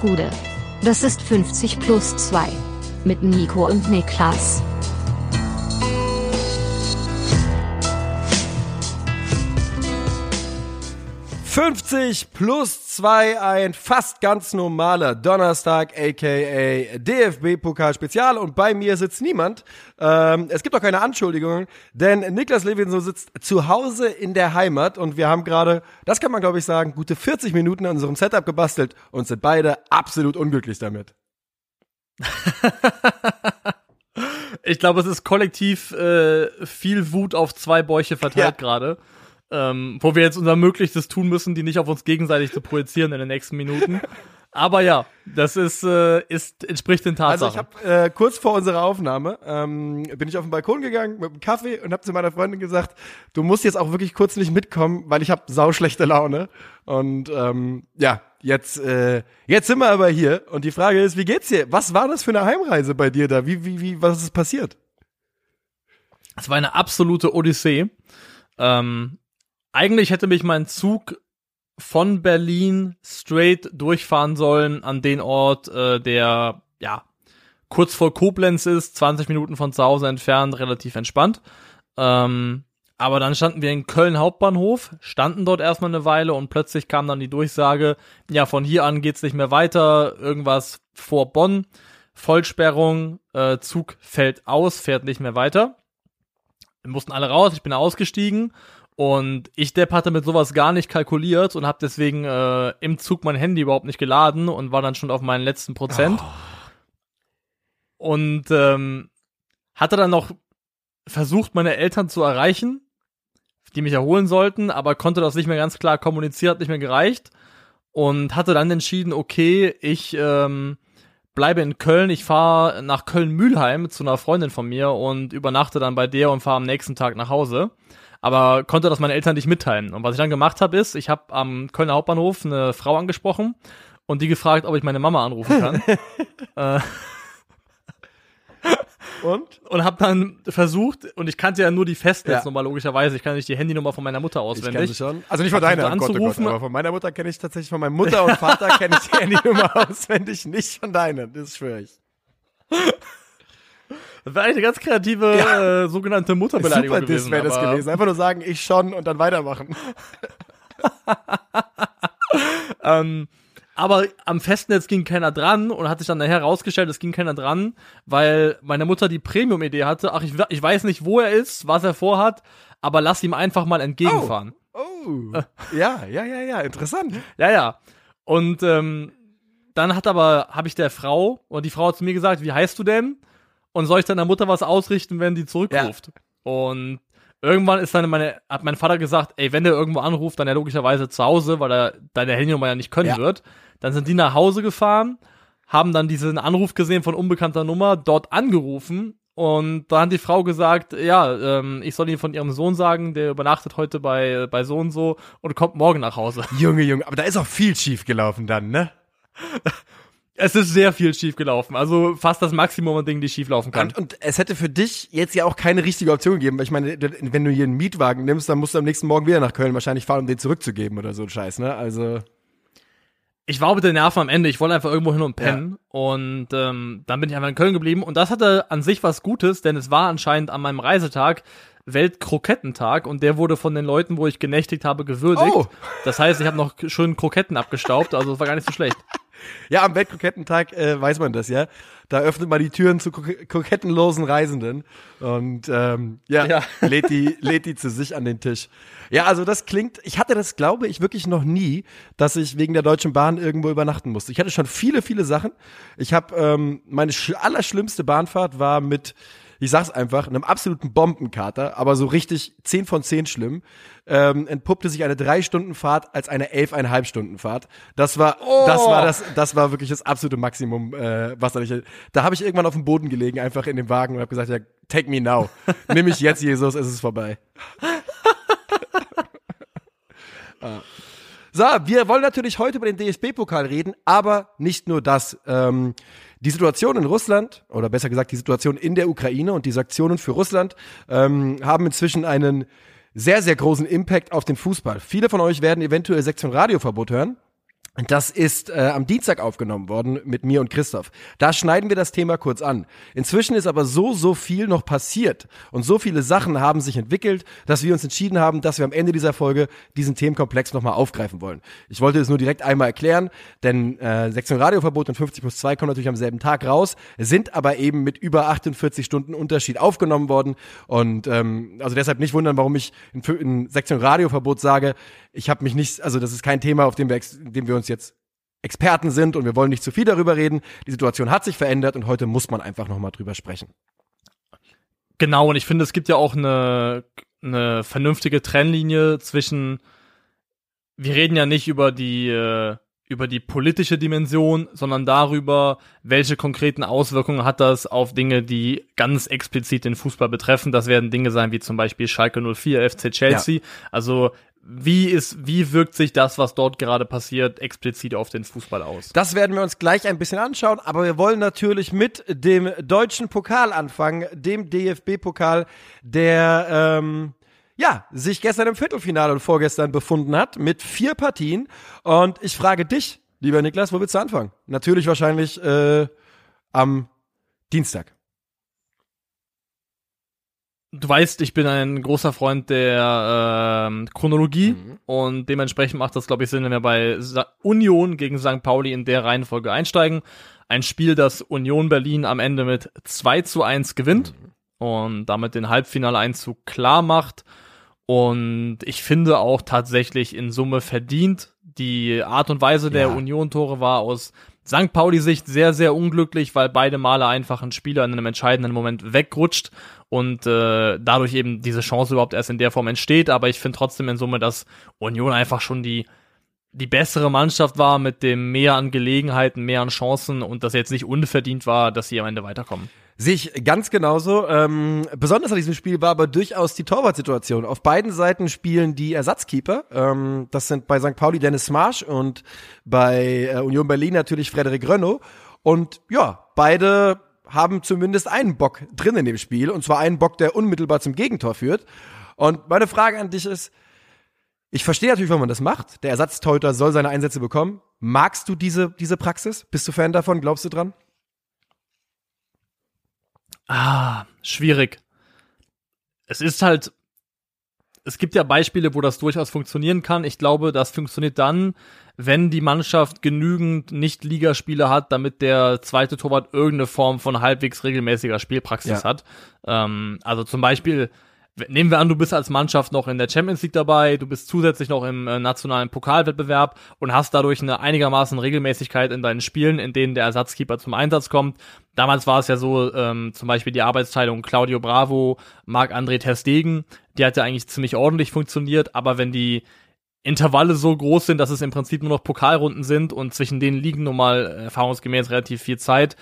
Gude. Das ist 50 plus 2. Mit Nico und Niklas. »50 plus 2, ein fast ganz normaler Donnerstag, aka DFB-Pokal-Spezial und bei mir sitzt niemand. Ähm, es gibt auch keine Anschuldigungen, denn Niklas Levinson sitzt zu Hause in der Heimat und wir haben gerade, das kann man glaube ich sagen, gute 40 Minuten an unserem Setup gebastelt und sind beide absolut unglücklich damit. ich glaube, es ist kollektiv äh, viel Wut auf zwei Bäuche verteilt ja. gerade ähm, wo wir jetzt unser Möglichstes tun müssen, die nicht auf uns gegenseitig zu projizieren in den nächsten Minuten. Aber ja, das ist, äh, ist entspricht den Tatsachen. Also ich habe äh, kurz vor unserer Aufnahme ähm, bin ich auf den Balkon gegangen mit einem Kaffee und habe zu meiner Freundin gesagt, du musst jetzt auch wirklich kurz nicht mitkommen, weil ich habe sauschlechte Laune. Und ähm, ja, jetzt äh, jetzt sind wir aber hier und die Frage ist, wie geht's dir? Was war das für eine Heimreise bei dir da? Wie wie wie was ist passiert? Es war eine absolute Odyssee. Ähm, eigentlich hätte mich mein Zug von Berlin straight durchfahren sollen an den Ort, äh, der ja kurz vor Koblenz ist, 20 Minuten von zu Hause entfernt, relativ entspannt. Ähm, aber dann standen wir in Köln Hauptbahnhof, standen dort erstmal eine Weile und plötzlich kam dann die Durchsage, ja, von hier an geht's nicht mehr weiter, irgendwas vor Bonn, Vollsperrung, äh, Zug fällt aus, fährt nicht mehr weiter. Wir mussten alle raus, ich bin ausgestiegen und ich, Depp, hatte mit sowas gar nicht kalkuliert und habe deswegen äh, im Zug mein Handy überhaupt nicht geladen und war dann schon auf meinen letzten Prozent. Oh. Und ähm, hatte dann noch versucht, meine Eltern zu erreichen, die mich erholen sollten, aber konnte das nicht mehr ganz klar kommunizieren, hat nicht mehr gereicht. Und hatte dann entschieden, okay, ich ähm, bleibe in Köln, ich fahre nach Köln-Mühlheim zu einer Freundin von mir und übernachte dann bei der und fahre am nächsten Tag nach Hause aber konnte das meinen Eltern nicht mitteilen. Und was ich dann gemacht habe, ist, ich habe am Kölner Hauptbahnhof eine Frau angesprochen und die gefragt, ob ich meine Mama anrufen kann. äh, und? Und habe dann versucht, und ich kannte ja nur die Festnetznummer, ja. logischerweise. Ich kann nicht die Handynummer von meiner Mutter auswendig. Ich schon. Also nicht von deiner, oh Gott, oh Gott, aber von meiner Mutter kenne ich tatsächlich, von meiner Mutter und Vater kenne ich die Handynummer auswendig, nicht von deiner, das schwöre ich. Das wäre eigentlich eine ganz kreative ja. äh, sogenannte Mutterbeleidigung Super gewesen. Super wäre das gewesen. Einfach nur sagen, ich schon und dann weitermachen. ähm, aber am Festnetz ging keiner dran und hat sich dann nachher herausgestellt, es ging keiner dran, weil meine Mutter die Premium-Idee hatte. Ach, ich, ich weiß nicht, wo er ist, was er vorhat, aber lass ihm einfach mal entgegenfahren. Oh, oh. ja, ja, ja, ja, interessant. Ja, ja. Und ähm, dann hat aber, habe ich der Frau, und die Frau hat zu mir gesagt, wie heißt du denn? Und soll ich deiner Mutter was ausrichten, wenn die zurückruft? Ja. Und irgendwann ist dann meine, hat mein Vater gesagt, ey, wenn der irgendwo anruft, dann ja logischerweise zu Hause, weil er deine Handynummer ja nicht können ja. wird. Dann sind die nach Hause gefahren, haben dann diesen Anruf gesehen von unbekannter Nummer, dort angerufen und da hat die Frau gesagt, ja, ähm, ich soll ihn von ihrem Sohn sagen, der übernachtet heute bei, bei so und so und kommt morgen nach Hause. Junge, Junge, aber da ist auch viel schief gelaufen dann, ne? Es ist sehr viel schief gelaufen. Also fast das Maximum an Dingen, die schief laufen kann. Und, und, es hätte für dich jetzt ja auch keine richtige Option gegeben. Weil ich meine, wenn du hier einen Mietwagen nimmst, dann musst du am nächsten Morgen wieder nach Köln wahrscheinlich fahren, um den zurückzugeben oder so ein Scheiß, ne? Also. Ich war mit den Nerven am Ende. Ich wollte einfach irgendwo hin und pennen. Ja. Und ähm, dann bin ich einfach in Köln geblieben. Und das hatte an sich was Gutes, denn es war anscheinend an meinem Reisetag Weltkrokettentag und der wurde von den Leuten, wo ich genächtigt habe, gewürdigt. Oh. Das heißt, ich habe noch schön Kroketten abgestaubt, also es war gar nicht so schlecht. Ja, am Weltkrokettentag äh, weiß man das ja. Da öffnet man die Türen zu krokettenlosen Reisenden und ähm, ja, ja. lädt die lädt die zu sich an den Tisch. Ja, also das klingt. Ich hatte das, glaube ich, wirklich noch nie, dass ich wegen der Deutschen Bahn irgendwo übernachten musste. Ich hatte schon viele, viele Sachen. Ich habe ähm, meine allerschlimmste Bahnfahrt war mit ich sag's einfach, einem absoluten Bombenkater, aber so richtig 10 von 10 schlimm, ähm, entpuppte sich eine drei Stunden Fahrt als eine elfeinhalb Stunden Fahrt. Das war, oh. das war das, das war wirklich das absolute Maximum, äh, was da nicht. Da habe ich irgendwann auf dem Boden gelegen, einfach in dem Wagen und habe gesagt, ja, take me now, nimm mich jetzt, Jesus, es ist vorbei. ah. So, wir wollen natürlich heute über den DSB-Pokal reden, aber nicht nur das. Ähm, die Situation in Russland, oder besser gesagt die Situation in der Ukraine und die Sanktionen für Russland ähm, haben inzwischen einen sehr, sehr großen Impact auf den Fußball. Viele von euch werden eventuell Sektion Radioverbot hören. Das ist äh, am Dienstag aufgenommen worden mit mir und Christoph. Da schneiden wir das Thema kurz an. Inzwischen ist aber so, so viel noch passiert und so viele Sachen haben sich entwickelt, dass wir uns entschieden haben, dass wir am Ende dieser Folge diesen Themenkomplex nochmal aufgreifen wollen. Ich wollte es nur direkt einmal erklären, denn äh, Sektion Radioverbot und 50 plus 2 kommen natürlich am selben Tag raus, sind aber eben mit über 48 Stunden Unterschied aufgenommen worden und ähm, also deshalb nicht wundern, warum ich in, in Sektion Radioverbot sage, ich habe mich nicht, also das ist kein Thema, auf dem wir, dem wir uns jetzt Experten sind und wir wollen nicht zu viel darüber reden. Die Situation hat sich verändert und heute muss man einfach nochmal drüber sprechen. Genau, und ich finde, es gibt ja auch eine, eine vernünftige Trennlinie zwischen, wir reden ja nicht über die, äh, über die politische Dimension, sondern darüber, welche konkreten Auswirkungen hat das auf Dinge, die ganz explizit den Fußball betreffen. Das werden Dinge sein wie zum Beispiel Schalke 04, FC Chelsea. Ja. Also wie ist, wie wirkt sich das, was dort gerade passiert, explizit auf den Fußball aus? Das werden wir uns gleich ein bisschen anschauen, aber wir wollen natürlich mit dem deutschen Pokal anfangen, dem DFB-Pokal, der ähm, ja sich gestern im Viertelfinale und vorgestern befunden hat mit vier Partien. Und ich frage dich, lieber Niklas, wo willst du anfangen? Natürlich wahrscheinlich äh, am Dienstag. Du weißt, ich bin ein großer Freund der äh, Chronologie mhm. und dementsprechend macht das, glaube ich, Sinn, wenn wir bei Union gegen St. Pauli in der Reihenfolge einsteigen. Ein Spiel, das Union Berlin am Ende mit 2 zu 1 gewinnt mhm. und damit den Halbfinaleinzug klar macht. Und ich finde auch tatsächlich in Summe verdient. Die Art und Weise der ja. Union-Tore war aus St. Pauli-Sicht sehr, sehr unglücklich, weil beide Male einfach ein Spieler in einem entscheidenden Moment wegrutscht und äh, dadurch eben diese Chance überhaupt erst in der Form entsteht. Aber ich finde trotzdem in Summe, dass Union einfach schon die die bessere Mannschaft war mit dem mehr an Gelegenheiten, mehr an Chancen und dass jetzt nicht unverdient war, dass sie am Ende weiterkommen. Sehe ich ganz genauso. Ähm, besonders an diesem Spiel war aber durchaus die Torwartsituation. Auf beiden Seiten spielen die Ersatzkeeper. Ähm, das sind bei St. Pauli Dennis Marsch und bei äh, Union Berlin natürlich Frederik Rönno. Und ja, beide haben zumindest einen Bock drin in dem Spiel, und zwar einen Bock, der unmittelbar zum Gegentor führt. Und meine Frage an dich ist, ich verstehe natürlich, warum man das macht. Der Ersatzteuter soll seine Einsätze bekommen. Magst du diese, diese Praxis? Bist du Fan davon? Glaubst du dran? Ah, schwierig. Es ist halt, es gibt ja Beispiele, wo das durchaus funktionieren kann. Ich glaube, das funktioniert dann, wenn die Mannschaft genügend Nicht-Ligaspiele hat, damit der zweite Torwart irgendeine Form von halbwegs regelmäßiger Spielpraxis ja. hat. Ähm, also zum Beispiel, nehmen wir an, du bist als Mannschaft noch in der Champions League dabei, du bist zusätzlich noch im äh, nationalen Pokalwettbewerb und hast dadurch eine einigermaßen Regelmäßigkeit in deinen Spielen, in denen der Ersatzkeeper zum Einsatz kommt. Damals war es ja so, ähm, zum Beispiel die Arbeitsteilung Claudio Bravo, Marc-André Terstegen, die hat ja eigentlich ziemlich ordentlich funktioniert, aber wenn die Intervalle so groß sind, dass es im Prinzip nur noch Pokalrunden sind und zwischen denen liegen nun mal erfahrungsgemäß relativ viel Zeit,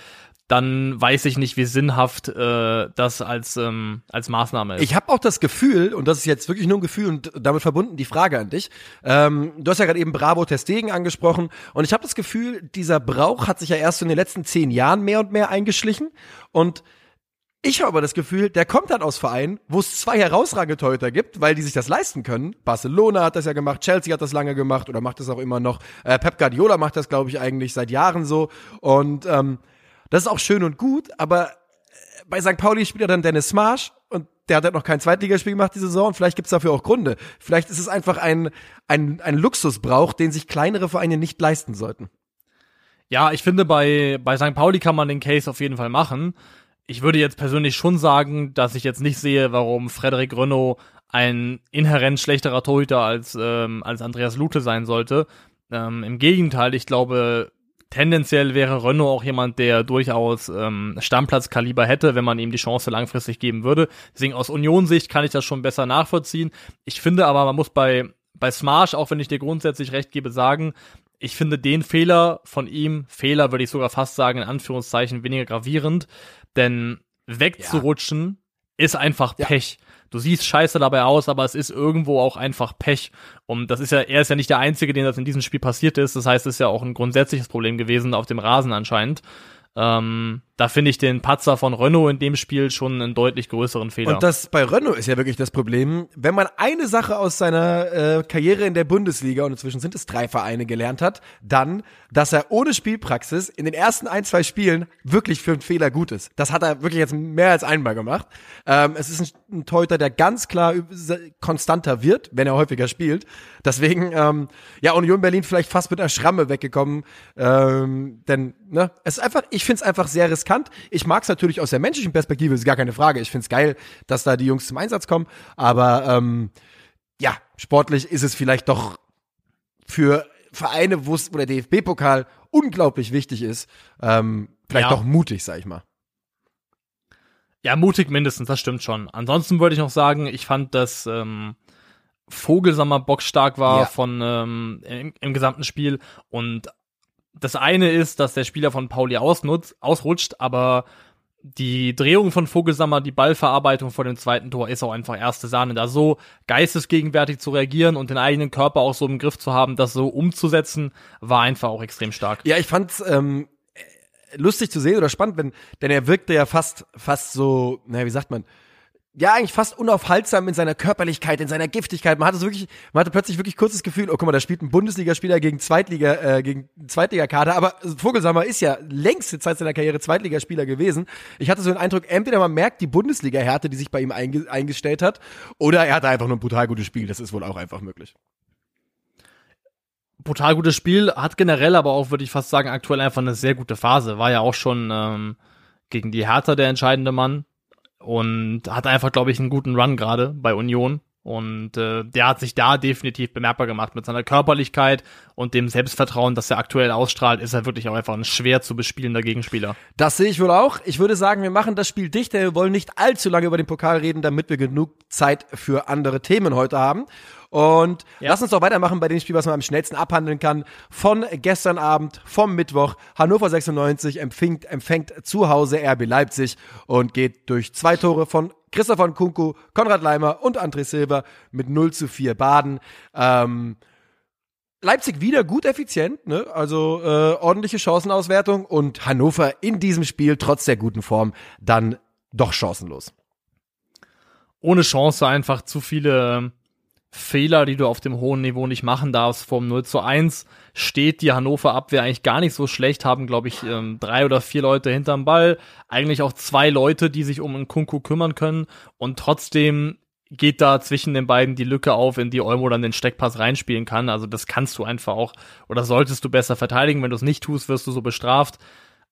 dann weiß ich nicht, wie sinnhaft äh, das als ähm, als Maßnahme ist. Ich habe auch das Gefühl, und das ist jetzt wirklich nur ein Gefühl und damit verbunden die Frage an dich. Ähm, du hast ja gerade eben Bravo Testegen angesprochen und ich habe das Gefühl, dieser Brauch hat sich ja erst in den letzten zehn Jahren mehr und mehr eingeschlichen und ich habe aber das Gefühl, der kommt dann aus Vereinen, wo es zwei herausragende Torhüter gibt, weil die sich das leisten können. Barcelona hat das ja gemacht, Chelsea hat das lange gemacht oder macht das auch immer noch. Äh, Pep Guardiola macht das, glaube ich, eigentlich seit Jahren so. Und ähm, das ist auch schön und gut, aber äh, bei St. Pauli spielt er dann Dennis Marsch und der hat halt noch kein Zweitligaspiel gemacht diese Saison und vielleicht gibt's dafür auch Gründe. Vielleicht ist es einfach ein, ein, ein Luxusbrauch, den sich kleinere Vereine nicht leisten sollten. Ja, ich finde, bei, bei St. Pauli kann man den Case auf jeden Fall machen. Ich würde jetzt persönlich schon sagen, dass ich jetzt nicht sehe, warum Frederik Renault ein inhärent schlechterer Torhüter als, ähm, als Andreas Lute sein sollte. Ähm, Im Gegenteil, ich glaube, tendenziell wäre Renault auch jemand, der durchaus ähm, Stammplatzkaliber hätte, wenn man ihm die Chance langfristig geben würde. Deswegen aus Union-Sicht kann ich das schon besser nachvollziehen. Ich finde aber, man muss bei, bei Smash, auch wenn ich dir grundsätzlich recht gebe, sagen, ich finde den Fehler von ihm, Fehler würde ich sogar fast sagen, in Anführungszeichen weniger gravierend, denn wegzurutschen ja. ist einfach Pech. Ja du siehst scheiße dabei aus, aber es ist irgendwo auch einfach Pech. Und das ist ja, er ist ja nicht der Einzige, den das in diesem Spiel passiert ist. Das heißt, es ist ja auch ein grundsätzliches Problem gewesen auf dem Rasen anscheinend. Ähm, da finde ich den Patzer von Renault in dem Spiel schon einen deutlich größeren Fehler. Und das bei Renault ist ja wirklich das Problem, wenn man eine Sache aus seiner äh, Karriere in der Bundesliga und inzwischen sind es drei Vereine gelernt hat, dann, dass er ohne Spielpraxis in den ersten ein, zwei Spielen wirklich für einen Fehler gut ist. Das hat er wirklich jetzt mehr als einmal gemacht. Ähm, es ist ein, ein Torhüter, der ganz klar konstanter wird, wenn er häufiger spielt. Deswegen, ähm, ja, Union Berlin vielleicht fast mit einer Schramme weggekommen. Ähm, denn, ne, es ist einfach, ich finde es einfach sehr riskant riskant. Ich mag es natürlich aus der menschlichen Perspektive, ist gar keine Frage. Ich finde es geil, dass da die Jungs zum Einsatz kommen. Aber ähm, ja, sportlich ist es vielleicht doch für Vereine, wo der DFB-Pokal unglaublich wichtig ist, ähm, vielleicht ja. doch mutig, sag ich mal. Ja, mutig mindestens, das stimmt schon. Ansonsten wollte ich noch sagen, ich fand, dass ähm, Vogelsammer bockstark war ja. von ähm, im, im, gesamten Spiel und das eine ist, dass der Spieler von Pauli ausnutzt, ausrutscht, aber die Drehung von Vogelsammer, die Ballverarbeitung vor dem zweiten Tor ist auch einfach erste Sahne. Da so geistesgegenwärtig zu reagieren und den eigenen Körper auch so im Griff zu haben, das so umzusetzen, war einfach auch extrem stark. Ja, ich fand's ähm, lustig zu sehen oder spannend, wenn, denn er wirkte ja fast, fast so, naja, wie sagt man, ja, eigentlich fast unaufhaltsam in seiner Körperlichkeit, in seiner Giftigkeit. Man hatte so wirklich, man hatte plötzlich wirklich kurzes Gefühl, oh guck mal, da spielt ein Bundesligaspieler gegen Zweitliga, äh, gegen Zweitligakader, aber Vogelsammer ist ja längste Zeit seiner Karriere Zweitligaspieler gewesen. Ich hatte so den Eindruck, entweder man merkt die Bundesliga-Härte, die sich bei ihm einge eingestellt hat, oder er hatte einfach nur ein brutal gutes Spiel. Das ist wohl auch einfach möglich. Brutal gutes Spiel, hat generell aber auch, würde ich fast sagen, aktuell einfach eine sehr gute Phase. War ja auch schon ähm, gegen die Hertha der entscheidende Mann und hat einfach, glaube ich, einen guten Run gerade bei Union. Und äh, der hat sich da definitiv bemerkbar gemacht mit seiner Körperlichkeit und dem Selbstvertrauen, das er aktuell ausstrahlt, ist er wirklich auch einfach ein schwer zu bespielender Gegenspieler. Das sehe ich wohl auch. Ich würde sagen, wir machen das Spiel dicht. Wir wollen nicht allzu lange über den Pokal reden, damit wir genug Zeit für andere Themen heute haben. Und ja. lass uns doch weitermachen bei dem Spiel, was man am schnellsten abhandeln kann. Von gestern Abend, vom Mittwoch. Hannover 96 empfängt, empfängt zu Hause RB Leipzig und geht durch zwei Tore von Christoph von Kunku, Konrad Leimer und André Silber mit 0 zu 4 Baden. Ähm, Leipzig wieder gut effizient, ne? also äh, ordentliche Chancenauswertung und Hannover in diesem Spiel trotz der guten Form dann doch chancenlos. Ohne Chance einfach zu viele Fehler, die du auf dem hohen Niveau nicht machen darfst. Vom 0 zu 1 steht die Hannover Abwehr eigentlich gar nicht so schlecht, haben, glaube ich, ähm, drei oder vier Leute hinterm Ball, eigentlich auch zwei Leute, die sich um einen Kunku kümmern können und trotzdem geht da zwischen den beiden die Lücke auf, in die Olmo dann den Steckpass reinspielen kann. Also das kannst du einfach auch oder solltest du besser verteidigen. Wenn du es nicht tust, wirst du so bestraft.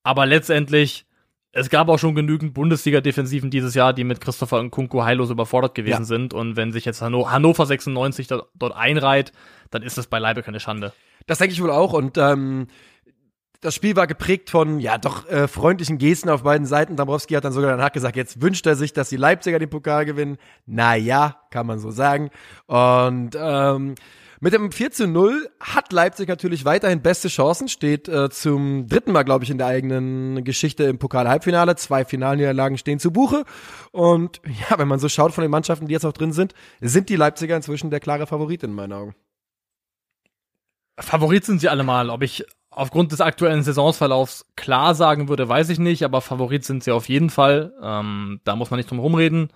Aber letztendlich es gab auch schon genügend Bundesliga-Defensiven dieses Jahr, die mit Christopher und Kunku heillos überfordert gewesen ja. sind. Und wenn sich jetzt Hanno Hannover 96 da, dort einreiht, dann ist das beileibe keine Schande. Das denke ich wohl auch. Und ähm, das Spiel war geprägt von, ja, doch äh, freundlichen Gesten auf beiden Seiten. Dabrowski hat dann sogar danach gesagt, jetzt wünscht er sich, dass die Leipziger den Pokal gewinnen. Naja, kann man so sagen. Und ähm, mit dem 4 zu 0 hat Leipzig natürlich weiterhin beste Chancen, steht äh, zum dritten Mal, glaube ich, in der eigenen Geschichte im Pokal-Halbfinale. Zwei Finalniederlagen stehen zu Buche. Und ja, wenn man so schaut von den Mannschaften, die jetzt auch drin sind, sind die Leipziger inzwischen der klare Favorit in meinen Augen. Favorit sind sie allemal. Ob ich aufgrund des aktuellen Saisonsverlaufs klar sagen würde, weiß ich nicht, aber Favorit sind sie auf jeden Fall. Ähm, da muss man nicht drum rumreden.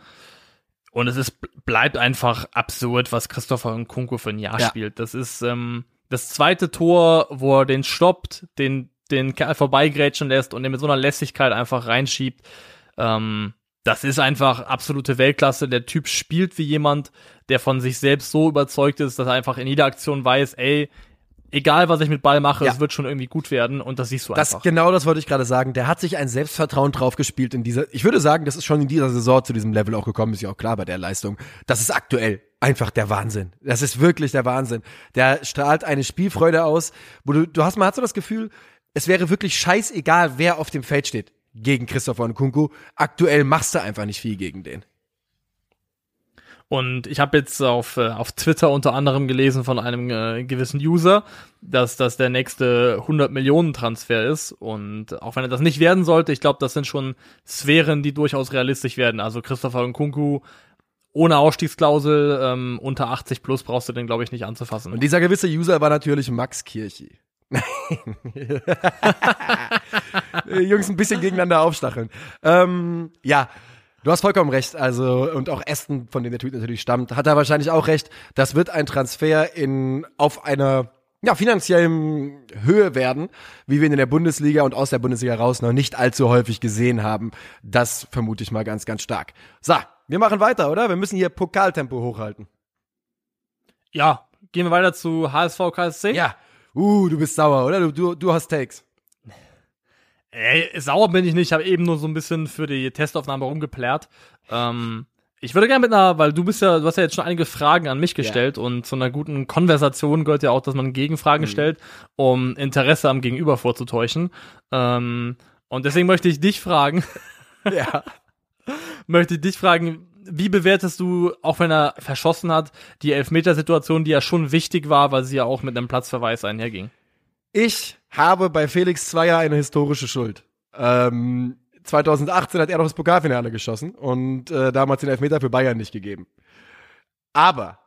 Und es ist, bleibt einfach absurd, was Christopher und Kunko für ein Jahr ja. spielt. Das ist ähm, das zweite Tor, wo er den stoppt, den, den Kerl vorbeigrätschen lässt und den mit so einer Lässigkeit einfach reinschiebt. Ähm, das ist einfach absolute Weltklasse. Der Typ spielt wie jemand, der von sich selbst so überzeugt ist, dass er einfach in jeder Aktion weiß, ey, egal was ich mit Ball mache, ja. es wird schon irgendwie gut werden und das siehst du das, einfach. Genau das wollte ich gerade sagen. Der hat sich ein Selbstvertrauen draufgespielt in dieser, ich würde sagen, das ist schon in dieser Saison zu diesem Level auch gekommen, ist ja auch klar bei der Leistung. Das ist aktuell einfach der Wahnsinn. Das ist wirklich der Wahnsinn. Der strahlt eine Spielfreude aus, wo du, du hast, man hat so das Gefühl, es wäre wirklich scheißegal, wer auf dem Feld steht gegen Christopher Nkunku. Aktuell machst du einfach nicht viel gegen den. Und ich habe jetzt auf, äh, auf Twitter unter anderem gelesen von einem äh, gewissen User, dass das der nächste 100 Millionen Transfer ist. Und auch wenn er das nicht werden sollte, ich glaube, das sind schon Sphären, die durchaus realistisch werden. Also Christopher Nkunku ohne Ausstiegsklausel ähm, unter 80 plus brauchst du den, glaube ich, nicht anzufassen. Und dieser gewisse User war natürlich Max Kirchi. Jungs ein bisschen gegeneinander aufstacheln. Ähm, ja, Du hast vollkommen recht. Also, und auch Aston, von dem der Tweet natürlich stammt, hat er wahrscheinlich auch recht. Das wird ein Transfer in, auf einer, ja, finanziellen Höhe werden, wie wir ihn in der Bundesliga und aus der Bundesliga raus noch nicht allzu häufig gesehen haben. Das vermute ich mal ganz, ganz stark. So, wir machen weiter, oder? Wir müssen hier Pokaltempo hochhalten. Ja, gehen wir weiter zu HSV KSC. Ja. Uh, du bist sauer, oder? Du, du, du hast Takes. Ey, sauer bin ich nicht, ich habe eben nur so ein bisschen für die Testaufnahme rumgeplärt. Ähm, ich würde gerne mit einer, weil du bist ja, du hast ja jetzt schon einige Fragen an mich gestellt ja. und zu einer guten Konversation gehört ja auch, dass man Gegenfragen mhm. stellt, um Interesse am Gegenüber vorzutäuschen. Ähm, und deswegen möchte ich dich fragen. ja. möchte ich dich fragen, wie bewertest du, auch wenn er verschossen hat, die Elfmetersituation, die ja schon wichtig war, weil sie ja auch mit einem Platzverweis einherging? Ich habe bei Felix Zweier eine historische Schuld. Ähm, 2018 hat er noch das Pokalfinale geschossen und äh, damals den Elfmeter für Bayern nicht gegeben. Aber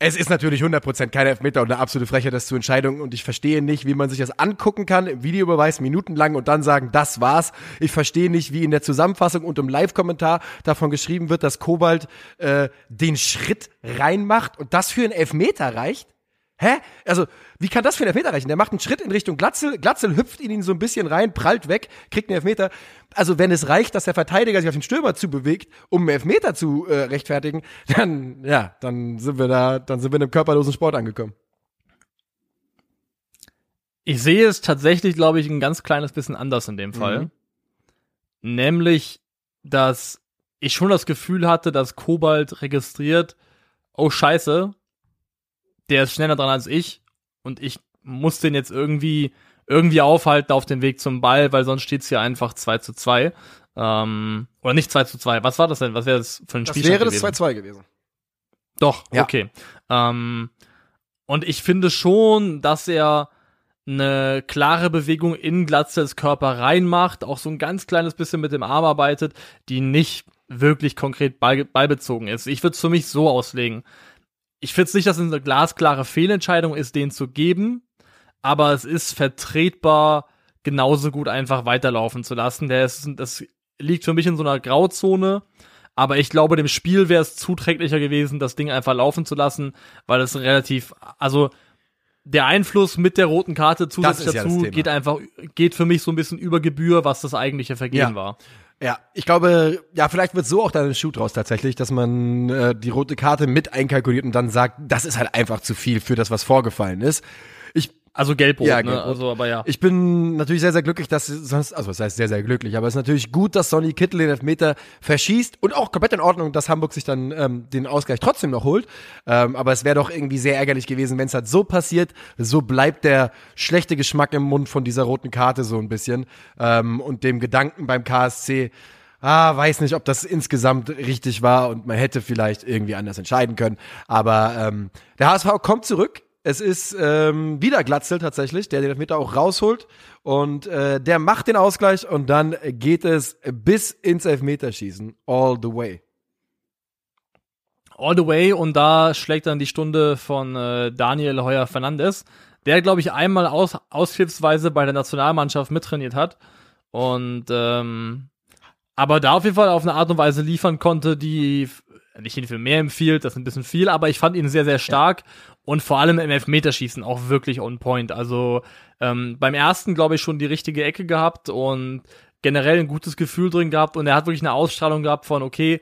es ist natürlich 100% kein Elfmeter und eine absolute Frechheit, das zu Entscheidung. Und ich verstehe nicht, wie man sich das angucken kann, im Videobeweis minutenlang und dann sagen, das war's. Ich verstehe nicht, wie in der Zusammenfassung und im Live-Kommentar davon geschrieben wird, dass Kobalt äh, den Schritt reinmacht und das für einen Elfmeter reicht. Hä? Also, wie kann das für einen Elfmeter reichen? Der macht einen Schritt in Richtung Glatzel, Glatzel hüpft in ihn so ein bisschen rein, prallt weg, kriegt einen Elfmeter. Also, wenn es reicht, dass der Verteidiger sich auf den Stürmer zubewegt, um einen Elfmeter zu äh, rechtfertigen, dann, ja, dann sind wir da, dann sind wir in einem körperlosen Sport angekommen. Ich sehe es tatsächlich, glaube ich, ein ganz kleines bisschen anders in dem Fall. Mhm. Nämlich, dass ich schon das Gefühl hatte, dass Kobalt registriert, oh Scheiße, der ist schneller dran als ich und ich muss den jetzt irgendwie irgendwie aufhalten auf dem Weg zum Ball, weil sonst steht's hier einfach 2 zu 2. Ähm, oder nicht 2 zu 2. Was war das denn? Was wäre das für ein Spiel? Das wäre das 2-2 gewesen. Doch, ja. okay. Ähm, und ich finde schon, dass er eine klare Bewegung in Glatzels Körper reinmacht, auch so ein ganz kleines bisschen mit dem Arm arbeitet, die nicht wirklich konkret ballbezogen ist. Ich würde es für mich so auslegen ich finde es nicht, dass es eine glasklare Fehlentscheidung ist, den zu geben, aber es ist vertretbar, genauso gut einfach weiterlaufen zu lassen. Der ist, das liegt für mich in so einer Grauzone. Aber ich glaube, dem Spiel wäre es zuträglicher gewesen, das Ding einfach laufen zu lassen, weil es relativ, also der Einfluss mit der roten Karte zusätzlich dazu ja geht einfach, geht für mich so ein bisschen über Gebühr, was das eigentliche Vergehen ja. war. Ja, ich glaube, ja, vielleicht wird so auch dann ein Shoot draus tatsächlich, dass man äh, die rote Karte mit einkalkuliert und dann sagt, das ist halt einfach zu viel für das, was vorgefallen ist. Also gelb-rot, ja, ne? Gelb also, aber ja. Ich bin natürlich sehr, sehr glücklich, dass sonst, also das heißt sehr, sehr glücklich, aber es ist natürlich gut, dass Sonny Kittel den Elfmeter verschießt und auch komplett in Ordnung, dass Hamburg sich dann ähm, den Ausgleich trotzdem noch holt. Ähm, aber es wäre doch irgendwie sehr ärgerlich gewesen, wenn es halt so passiert. So bleibt der schlechte Geschmack im Mund von dieser roten Karte so ein bisschen ähm, und dem Gedanken beim KSC, ah, weiß nicht, ob das insgesamt richtig war und man hätte vielleicht irgendwie anders entscheiden können. Aber ähm, der HSV kommt zurück. Es ist ähm, wieder Glatzel tatsächlich, der den Elfmeter auch rausholt. Und äh, der macht den Ausgleich und dann geht es bis ins Elfmeterschießen. All the way. All the way und da schlägt dann die Stunde von äh, Daniel Heuer Fernandes, der, glaube ich, einmal aus, aushilfsweise bei der Nationalmannschaft mittrainiert hat. Und ähm, aber da auf jeden Fall auf eine Art und Weise liefern konnte, die nicht viel mehr empfiehlt, das ist ein bisschen viel, aber ich fand ihn sehr, sehr stark ja. Und vor allem im Elfmeterschießen auch wirklich on point. Also ähm, beim ersten, glaube ich, schon die richtige Ecke gehabt und generell ein gutes Gefühl drin gehabt und er hat wirklich eine Ausstrahlung gehabt von, okay,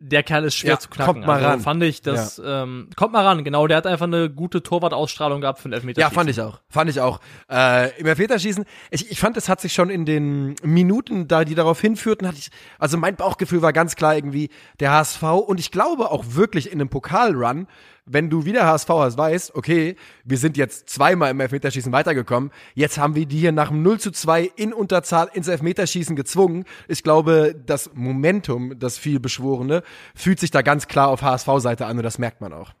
der Kerl ist schwer ja, zu knacken. Kommt mal also, ran. Fand ich, das ja. ähm, kommt mal ran. Genau, der hat einfach eine gute Torwartausstrahlung gehabt für den Elfmeterschießen. Ja, fand ich auch. Fand ich auch. Äh, Im Elfmeterschießen, ich, ich fand, es hat sich schon in den Minuten, da die darauf hinführten, hatte ich, also mein Bauchgefühl war ganz klar irgendwie der HSV und ich glaube auch wirklich in einem Pokalrun wenn du wieder HSV hast, weißt, okay, wir sind jetzt zweimal im Elfmeterschießen weitergekommen, jetzt haben wir die hier nach dem 0 zu 2 in Unterzahl ins Elfmeterschießen gezwungen. Ich glaube, das Momentum, das viel beschworene, fühlt sich da ganz klar auf HSV-Seite an und das merkt man auch.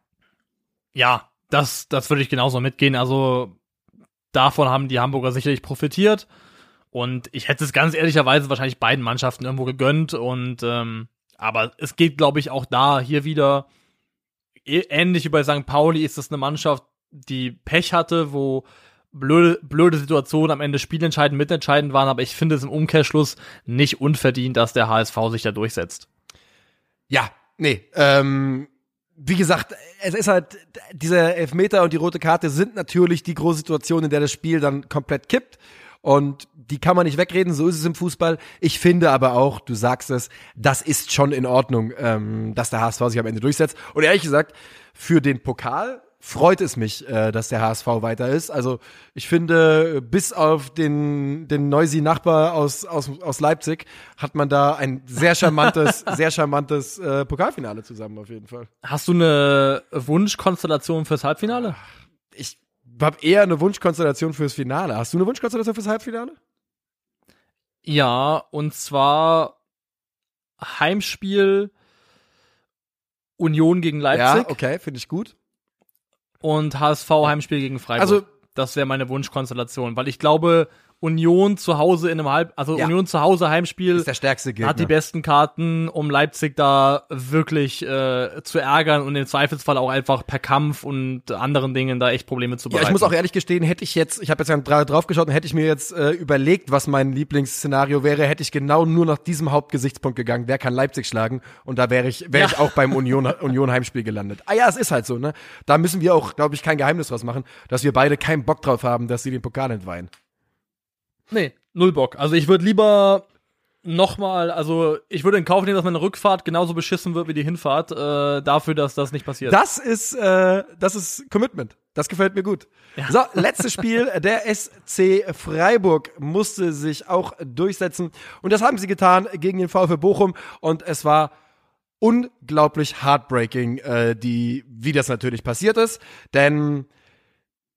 Ja, das, das würde ich genauso mitgehen. Also davon haben die Hamburger sicherlich profitiert. Und ich hätte es ganz ehrlicherweise wahrscheinlich beiden Mannschaften irgendwo gegönnt. Und ähm, aber es geht, glaube ich, auch da hier wieder ähnlich wie bei St. Pauli ist das eine Mannschaft, die Pech hatte, wo blöde, blöde Situationen am Ende spielentscheidend, mitentscheidend waren, aber ich finde es im Umkehrschluss nicht unverdient, dass der HSV sich da durchsetzt. Ja, nee, ähm, wie gesagt, es ist halt, dieser Elfmeter und die rote Karte sind natürlich die große Situation, in der das Spiel dann komplett kippt. Und die kann man nicht wegreden, so ist es im Fußball. Ich finde aber auch, du sagst es, das ist schon in Ordnung, ähm, dass der HSV sich am Ende durchsetzt. Und ehrlich gesagt, für den Pokal freut es mich, äh, dass der HSV weiter ist. Also ich finde, bis auf den, den noisy Nachbar aus, aus, aus Leipzig hat man da ein sehr charmantes, sehr charmantes äh, Pokalfinale zusammen auf jeden Fall. Hast du eine Wunschkonstellation fürs Halbfinale? Ich habe eher eine Wunschkonstellation fürs Finale. Hast du eine Wunschkonstellation fürs Halbfinale? Ja, und zwar Heimspiel Union gegen Leipzig. Ja, okay, finde ich gut und HSV Heimspiel gegen Freiburg. Also das wäre meine Wunschkonstellation, weil ich glaube, Union zu Hause in einem Halb, also ja. Union zu Hause Heimspiel ist der stärkste Gegner. hat die besten Karten, um Leipzig da wirklich äh, zu ärgern und im Zweifelsfall auch einfach per Kampf und anderen Dingen da echt Probleme zu bereiten. Ja, ich muss auch ehrlich gestehen, hätte ich jetzt, ich habe jetzt ja drauf geschaut und hätte ich mir jetzt äh, überlegt, was mein Lieblingsszenario wäre, hätte ich genau nur nach diesem Hauptgesichtspunkt gegangen, wer kann Leipzig schlagen und da wäre ich wäre ja. ich auch beim Union Union Heimspiel gelandet. Ah ja, es ist halt so, ne? Da müssen wir auch, glaube ich, kein Geheimnis draus machen, dass wir beide keinen Bock drauf haben, dass sie den Pokal entweihen. Nee, null Bock. Also ich würde lieber nochmal, also ich würde in Kauf nehmen, dass meine Rückfahrt genauso beschissen wird wie die Hinfahrt, äh, dafür, dass das nicht passiert. Das ist, äh, das ist Commitment. Das gefällt mir gut. Ja. So, letztes Spiel. Der SC Freiburg musste sich auch durchsetzen. Und das haben sie getan gegen den VfB Bochum. Und es war unglaublich heartbreaking, äh, die, wie das natürlich passiert ist. Denn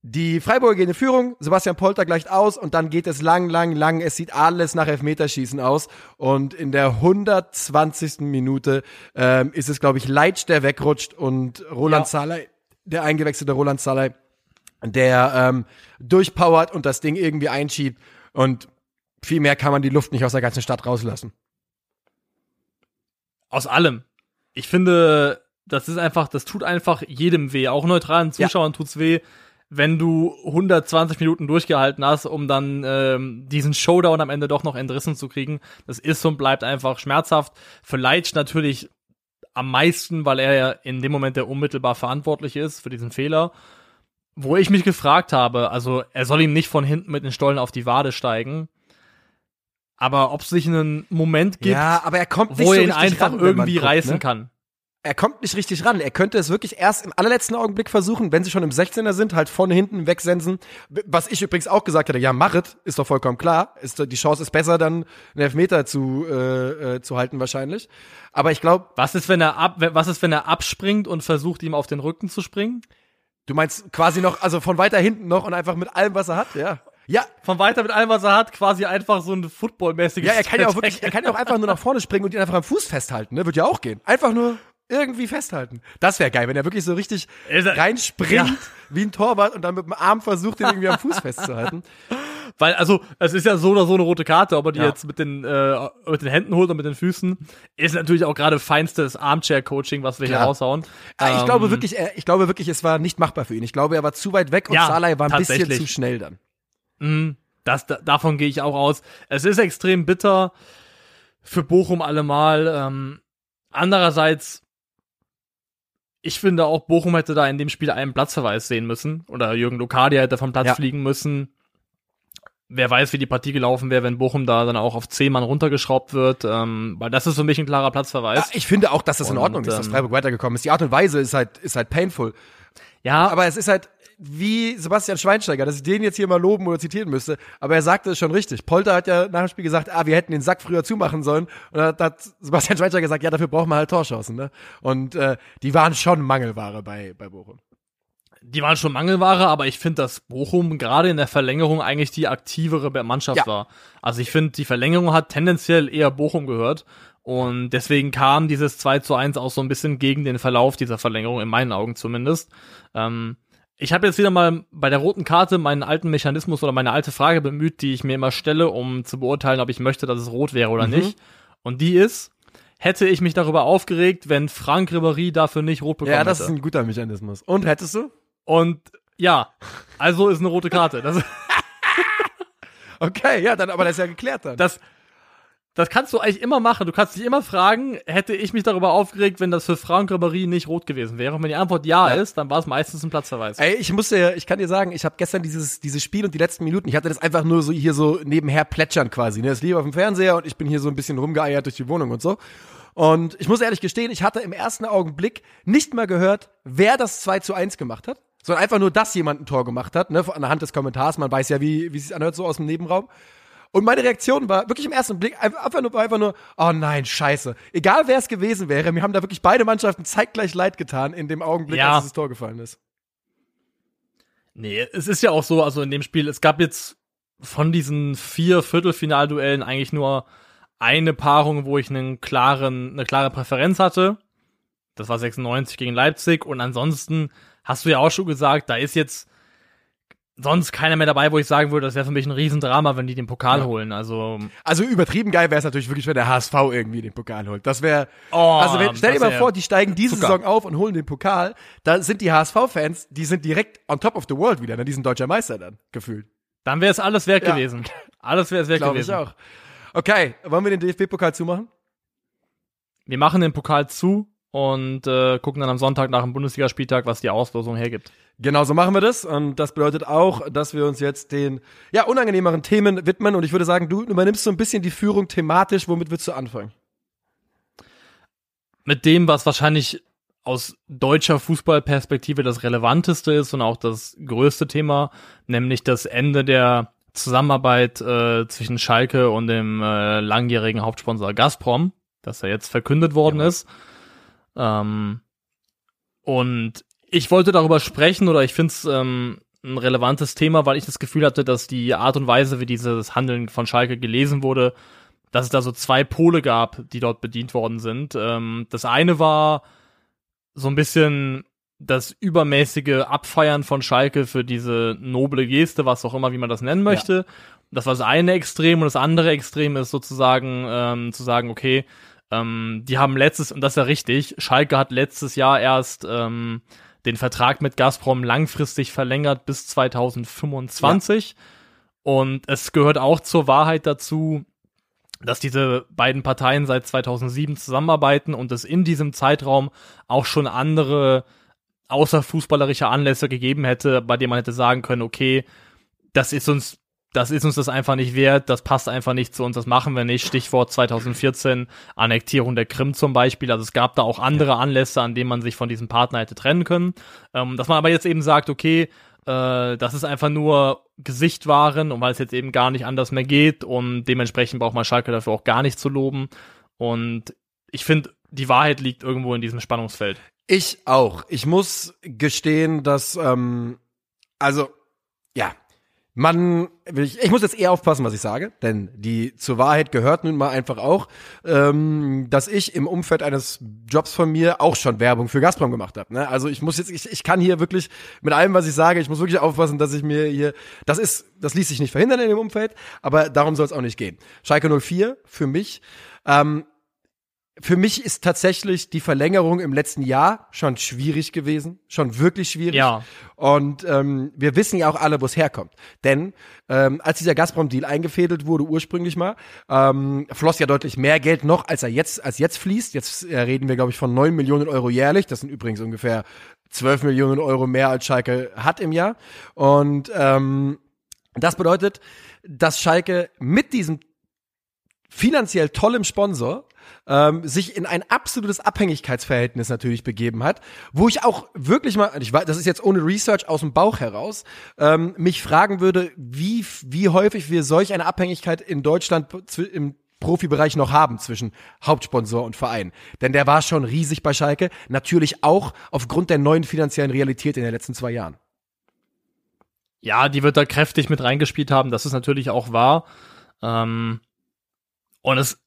die Freiburger gehen in Führung, Sebastian Polter gleicht aus und dann geht es lang, lang, lang. Es sieht alles nach Elfmeterschießen aus. Und in der 120. Minute ähm, ist es, glaube ich, Leitsch, der wegrutscht und Roland ja. Salai, der eingewechselte Roland Salai, der ähm, durchpowert und das Ding irgendwie einschiebt. Und viel mehr kann man die Luft nicht aus der ganzen Stadt rauslassen. Aus allem. Ich finde, das ist einfach, das tut einfach jedem weh. Auch neutralen Zuschauern ja. tut's weh wenn du 120 Minuten durchgehalten hast, um dann ähm, diesen Showdown am Ende doch noch entrissen zu kriegen. Das ist und bleibt einfach schmerzhaft. Für Leitsch natürlich am meisten, weil er ja in dem Moment der unmittelbar verantwortlich ist für diesen Fehler. Wo ich mich gefragt habe, also er soll ihm nicht von hinten mit den Stollen auf die Wade steigen. Aber ob es sich einen Moment gibt, ja, aber er kommt wo er ihn einfach ran, irgendwie guckt, reißen ne? kann er kommt nicht richtig ran. Er könnte es wirklich erst im allerletzten Augenblick versuchen, wenn sie schon im 16er sind, halt vorne hinten wegsensen. Was ich übrigens auch gesagt hätte, ja, machet, ist doch vollkommen klar. Ist, die Chance ist besser, dann einen Elfmeter zu, äh, äh, zu halten wahrscheinlich. Aber ich glaube. Was ist, wenn er ab, was ist, wenn er abspringt und versucht, ihm auf den Rücken zu springen? Du meinst quasi noch, also von weiter hinten noch und einfach mit allem, was er hat, ja. Ja, von weiter mit allem, was er hat, quasi einfach so ein Footballmäßiges. Ja, er kann ja auch wirklich, er kann ja auch einfach nur nach vorne springen und ihn einfach am Fuß festhalten, ne? Wird ja auch gehen. Einfach nur irgendwie festhalten. Das wäre geil, wenn er wirklich so richtig reinspringt ja. wie ein Torwart und dann mit dem Arm versucht, den irgendwie am Fuß festzuhalten. Weil, also, es ist ja so oder so eine rote Karte, ob er die ja. jetzt mit den, äh, mit den Händen holt oder mit den Füßen, ist natürlich auch gerade feinstes Armchair-Coaching, was wir Klar. hier raushauen. Ja, ich ähm, glaube wirklich, ich glaube wirklich, es war nicht machbar für ihn. Ich glaube, er war zu weit weg und ja, Salai war ein bisschen zu schnell dann. Mm, das, da, davon gehe ich auch aus. Es ist extrem bitter für Bochum allemal. Ähm, andererseits ich finde auch, Bochum hätte da in dem Spiel einen Platzverweis sehen müssen. Oder Jürgen Lokadia hätte vom Platz ja. fliegen müssen. Wer weiß, wie die Partie gelaufen wäre, wenn Bochum da dann auch auf 10 Mann runtergeschraubt wird. Ähm, weil das ist für mich ein klarer Platzverweis. Ja, ich finde auch, dass das in Ordnung und, ist, dass ähm, Freiburg weitergekommen ist. Die Art und Weise ist halt, ist halt painful. Ja. Aber es ist halt, wie Sebastian Schweinsteiger, dass ich den jetzt hier mal loben oder zitieren müsste, aber er sagte es schon richtig. Polter hat ja nach dem Spiel gesagt, ah, wir hätten den Sack früher zumachen sollen. Und da hat Sebastian Schweinsteiger gesagt, ja, dafür brauchen wir halt Torschancen. Ne? Und äh, die waren schon Mangelware bei, bei Bochum. Die waren schon Mangelware, aber ich finde, dass Bochum gerade in der Verlängerung eigentlich die aktivere Mannschaft ja. war. Also ich finde, die Verlängerung hat tendenziell eher Bochum gehört. Und deswegen kam dieses 2 zu 1 auch so ein bisschen gegen den Verlauf dieser Verlängerung, in meinen Augen zumindest. Ähm, ich habe jetzt wieder mal bei der roten Karte meinen alten Mechanismus oder meine alte Frage bemüht, die ich mir immer stelle, um zu beurteilen, ob ich möchte, dass es rot wäre oder mhm. nicht. Und die ist, hätte ich mich darüber aufgeregt, wenn Frank Ribéry dafür nicht rot bekommen hätte. Ja, das hätte. ist ein guter Mechanismus. Und hättest du? Und Ja, also ist eine rote Karte. Okay, ja, dann, aber das ist ja geklärt dann. das, das kannst du eigentlich immer machen. Du kannst dich immer fragen, hätte ich mich darüber aufgeregt, wenn das für Franck Ribéry nicht rot gewesen wäre? Und wenn die Antwort ja, Ja. ist, dann war es meistens ein Platzverweis. Ey, ich musste, ich kann dir sagen, ich habe gestern dieses, dieses Spiel und die letzten Minuten, ich hatte das einfach nur so hier so nebenher plätschern quasi. Ne? Das lief auf dem Fernseher und ich bin hier so ein bisschen rumgeeiert durch die Wohnung und so. Und ich muss ehrlich gestehen, ich hatte im ersten Augenblick nicht mal gehört, wer das 2 zu 1 gemacht hat, sondern einfach nur, dass jemand ein Tor gemacht hat, ne? Anhand des Kommentars, man weiß ja, wie, wie es sich anhört, so aus dem Nebenraum. Und meine Reaktion war wirklich im ersten Blick einfach, nur, einfach nur, oh nein, scheiße. Egal wer es gewesen wäre, mir haben da wirklich beide Mannschaften zeitgleich leid getan in dem Augenblick, Ja. als das Tor gefallen ist. Nee, es ist ja auch so, also in dem Spiel, es gab jetzt von diesen vier Viertelfinalduellen eigentlich nur eine Paarung, wo ich einen klaren, eine klare Präferenz hatte. Das war 96 gegen Leipzig und ansonsten hast du ja auch schon gesagt, da ist jetzt sonst keiner mehr dabei, wo ich sagen würde, das wäre für mich ein Riesendrama, wenn die den Pokal Ja. holen. Also, Also übertrieben geil wäre es natürlich wirklich, wenn der HSV irgendwie den Pokal holt. Das wäre, oh, also wenn, stell dir mal vor, die steigen diese Zucker. Saison auf und holen den Pokal. Da sind die HSV-Fans, die sind direkt on top of the world wieder, ne? Die sind deutscher Meister dann, gefühlt. Dann wäre es alles wert Ja. gewesen. Alles wäre es wert Glaube ich gewesen. auch. Okay, wollen wir den DFB-Pokal zumachen? Wir machen den Pokal zu und äh, gucken dann am Sonntag nach dem Bundesligaspieltag, was die Auslosung hergibt. Genau so machen wir das. Und das bedeutet auch, dass wir uns jetzt den ja, unangenehmeren Themen widmen. Und ich würde sagen, du übernimmst so ein bisschen die Führung thematisch. Womit willst du anfangen? mit dem, was wahrscheinlich aus deutscher Fußballperspektive das relevanteste ist und auch das größte Thema, nämlich das Ende der Zusammenarbeit äh, zwischen Schalke und dem äh, langjährigen Hauptsponsor Gazprom, das ja jetzt verkündet worden ist. Ähm, und ich wollte darüber sprechen oder ich finde es ähm, ein relevantes Thema, weil ich das Gefühl hatte, dass die Art und Weise, wie dieses Handeln von Schalke gelesen wurde, dass es da so zwei Pole gab, die dort bedient worden sind. Ähm, das eine war so ein bisschen das übermäßige Abfeiern von Schalke für diese noble Geste, was auch immer, wie man das nennen möchte. Das war das eine Extrem und das andere Extrem ist sozusagen ähm, zu sagen, okay, ähm, die haben letztes, und das ist ja richtig, Schalke hat letztes Jahr erst ähm, den Vertrag mit Gazprom langfristig verlängert bis 2025. Und es gehört auch zur Wahrheit dazu, dass diese beiden Parteien seit 2007 zusammenarbeiten und es in diesem Zeitraum auch schon andere außerfußballerische Anlässe gegeben hätte, bei denen man hätte sagen können, okay, das ist uns das ist uns das einfach nicht wert, das passt einfach nicht zu uns, das machen wir nicht. Stichwort 2014, Annektierung der Krim zum Beispiel. Also es gab da auch andere Anlässe, an denen man sich von diesem Partner hätte trennen können. Ähm, dass man aber jetzt eben sagt, okay, äh, das ist einfach nur Gesichtwaren und weil es jetzt eben gar nicht anders mehr geht und dementsprechend braucht man Schalke dafür auch gar nicht zu loben. Und ich finde, die Wahrheit liegt irgendwo in diesem Spannungsfeld. Ich auch. Ich muss gestehen, dass, ähm, also, ja, man, ich, ich muss jetzt eher aufpassen, was ich sage, denn die zur Wahrheit gehört nun mal einfach auch, ähm, dass ich im Umfeld eines Jobs von mir auch schon Werbung für Gazprom gemacht habe. Ne? Also ich muss jetzt, ich, ich kann hier wirklich mit allem, was ich sage, ich muss wirklich aufpassen, dass ich mir hier, das ist, das ließ sich nicht verhindern in dem Umfeld, aber darum soll es auch nicht gehen. Schalke 04 für mich. Ähm, für mich ist tatsächlich die Verlängerung im letzten Jahr schon schwierig gewesen, schon wirklich schwierig. Ja. Und ähm, wir wissen ja auch alle, wo es herkommt. Denn ähm, als dieser Gazprom-Deal eingefädelt wurde, ursprünglich mal, ähm, floss ja deutlich mehr Geld noch, als er jetzt, als jetzt fließt. Jetzt äh, reden wir, glaube ich, von 9 Millionen Euro jährlich. Das sind übrigens ungefähr 12 Millionen Euro mehr, als Schalke hat im Jahr. Und ähm, das bedeutet, dass Schalke mit diesem finanziell tollem Sponsor ähm, sich in ein absolutes Abhängigkeitsverhältnis natürlich begeben hat, wo ich auch wirklich mal, ich weiß, das ist jetzt ohne Research aus dem Bauch heraus, ähm, mich fragen würde, wie wie häufig wir solch eine Abhängigkeit in Deutschland im Profibereich noch haben zwischen Hauptsponsor und Verein. Denn der war schon riesig bei Schalke, natürlich auch aufgrund der neuen finanziellen Realität in den letzten zwei Jahren. Ja, die wird da kräftig mit reingespielt haben, das ist natürlich auch wahr. Ähm, und es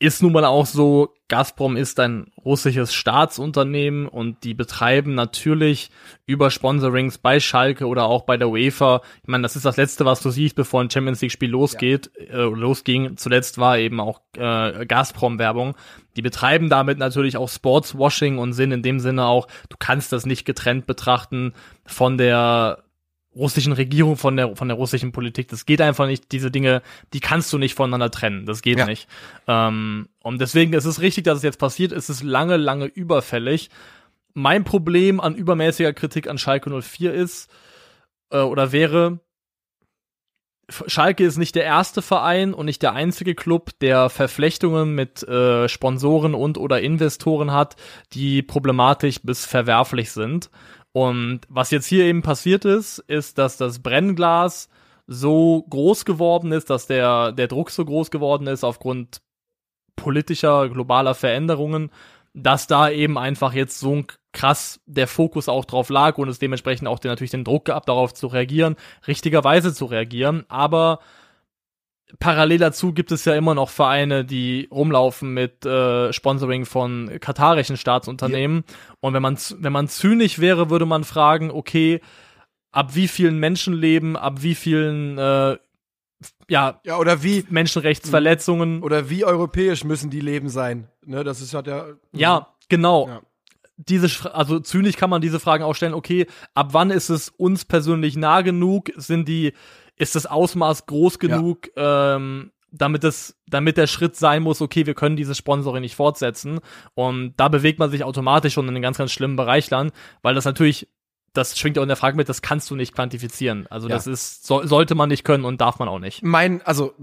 ist nun mal auch so, Gazprom ist ein russisches Staatsunternehmen und die betreiben natürlich über Sponsorings bei Schalke oder auch bei der UEFA. Ich meine, das ist das Letzte, was du siehst, bevor ein Champions League Spiel losgeht, äh, losging. Zuletzt war eben auch äh, Gazprom-Werbung. Die betreiben damit natürlich auch Sportswashing und sind in dem Sinne auch, du kannst das nicht getrennt betrachten von der russischen Regierung, von der, von der russischen Politik. Das geht einfach nicht. Diese Dinge, die kannst du nicht voneinander trennen. Das geht ja. nicht. Ähm, und deswegen ist es richtig, dass es jetzt passiert. Es ist lange, lange überfällig. Mein Problem an übermäßiger Kritik an Schalke 04 ist, äh, oder wäre, Schalke ist nicht der erste Verein und nicht der einzige Club, der Verflechtungen mit äh, Sponsoren und oder Investoren hat, die problematisch bis verwerflich sind. Und was jetzt hier eben passiert ist, ist, dass das Brennglas so groß geworden ist, dass der, der Druck so groß geworden ist aufgrund politischer, globaler Veränderungen, dass da eben einfach jetzt so ein krass der Fokus auch drauf lag und es dementsprechend auch den, natürlich den Druck gab, darauf zu reagieren, richtigerweise zu reagieren. Aber parallel dazu gibt es ja immer noch Vereine, die rumlaufen mit äh, Sponsoring von katarischen Staatsunternehmen. Ja. Und wenn man, wenn man zynisch wäre, würde man fragen, okay, ab wie vielen Menschenleben, ab wie vielen äh, ja, ja, oder wie Menschenrechtsverletzungen oder wie europäisch müssen die Leben sein? Ne, das ist halt ja Ja, genau. Ja diese, also zynisch kann man diese Fragen auch stellen, okay, ab wann ist es uns persönlich nah genug? Sind die, ist das Ausmaß groß genug, ja. ähm, damit es, damit der Schritt sein muss, okay, wir können dieses Sponsoring nicht fortsetzen. Und da bewegt man sich automatisch schon in einen ganz, ganz schlimmen Bereich lang, weil das natürlich, das schwingt auch in der Frage mit, das kannst du nicht quantifizieren. Also ja. das ist, so, sollte man nicht können und darf man auch nicht. Mein, also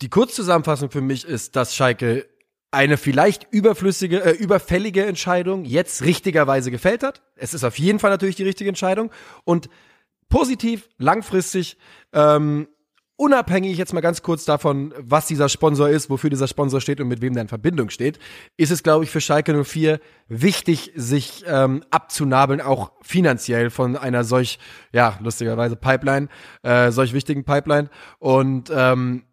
die Kurzzusammenfassung für mich ist, dass Schalke eine vielleicht überflüssige, äh, überfällige Entscheidung jetzt richtigerweise gefällt hat. Es ist auf jeden Fall natürlich die richtige Entscheidung und positiv, langfristig, ähm, unabhängig jetzt mal ganz kurz davon, was dieser Sponsor ist, wofür dieser Sponsor steht und mit wem der in Verbindung steht, ist es, glaube ich, für Schalke 04 wichtig, sich ähm, abzunabeln, auch finanziell von einer solch, ja, lustigerweise Pipeline, äh, solch wichtigen Pipeline. Und ähm,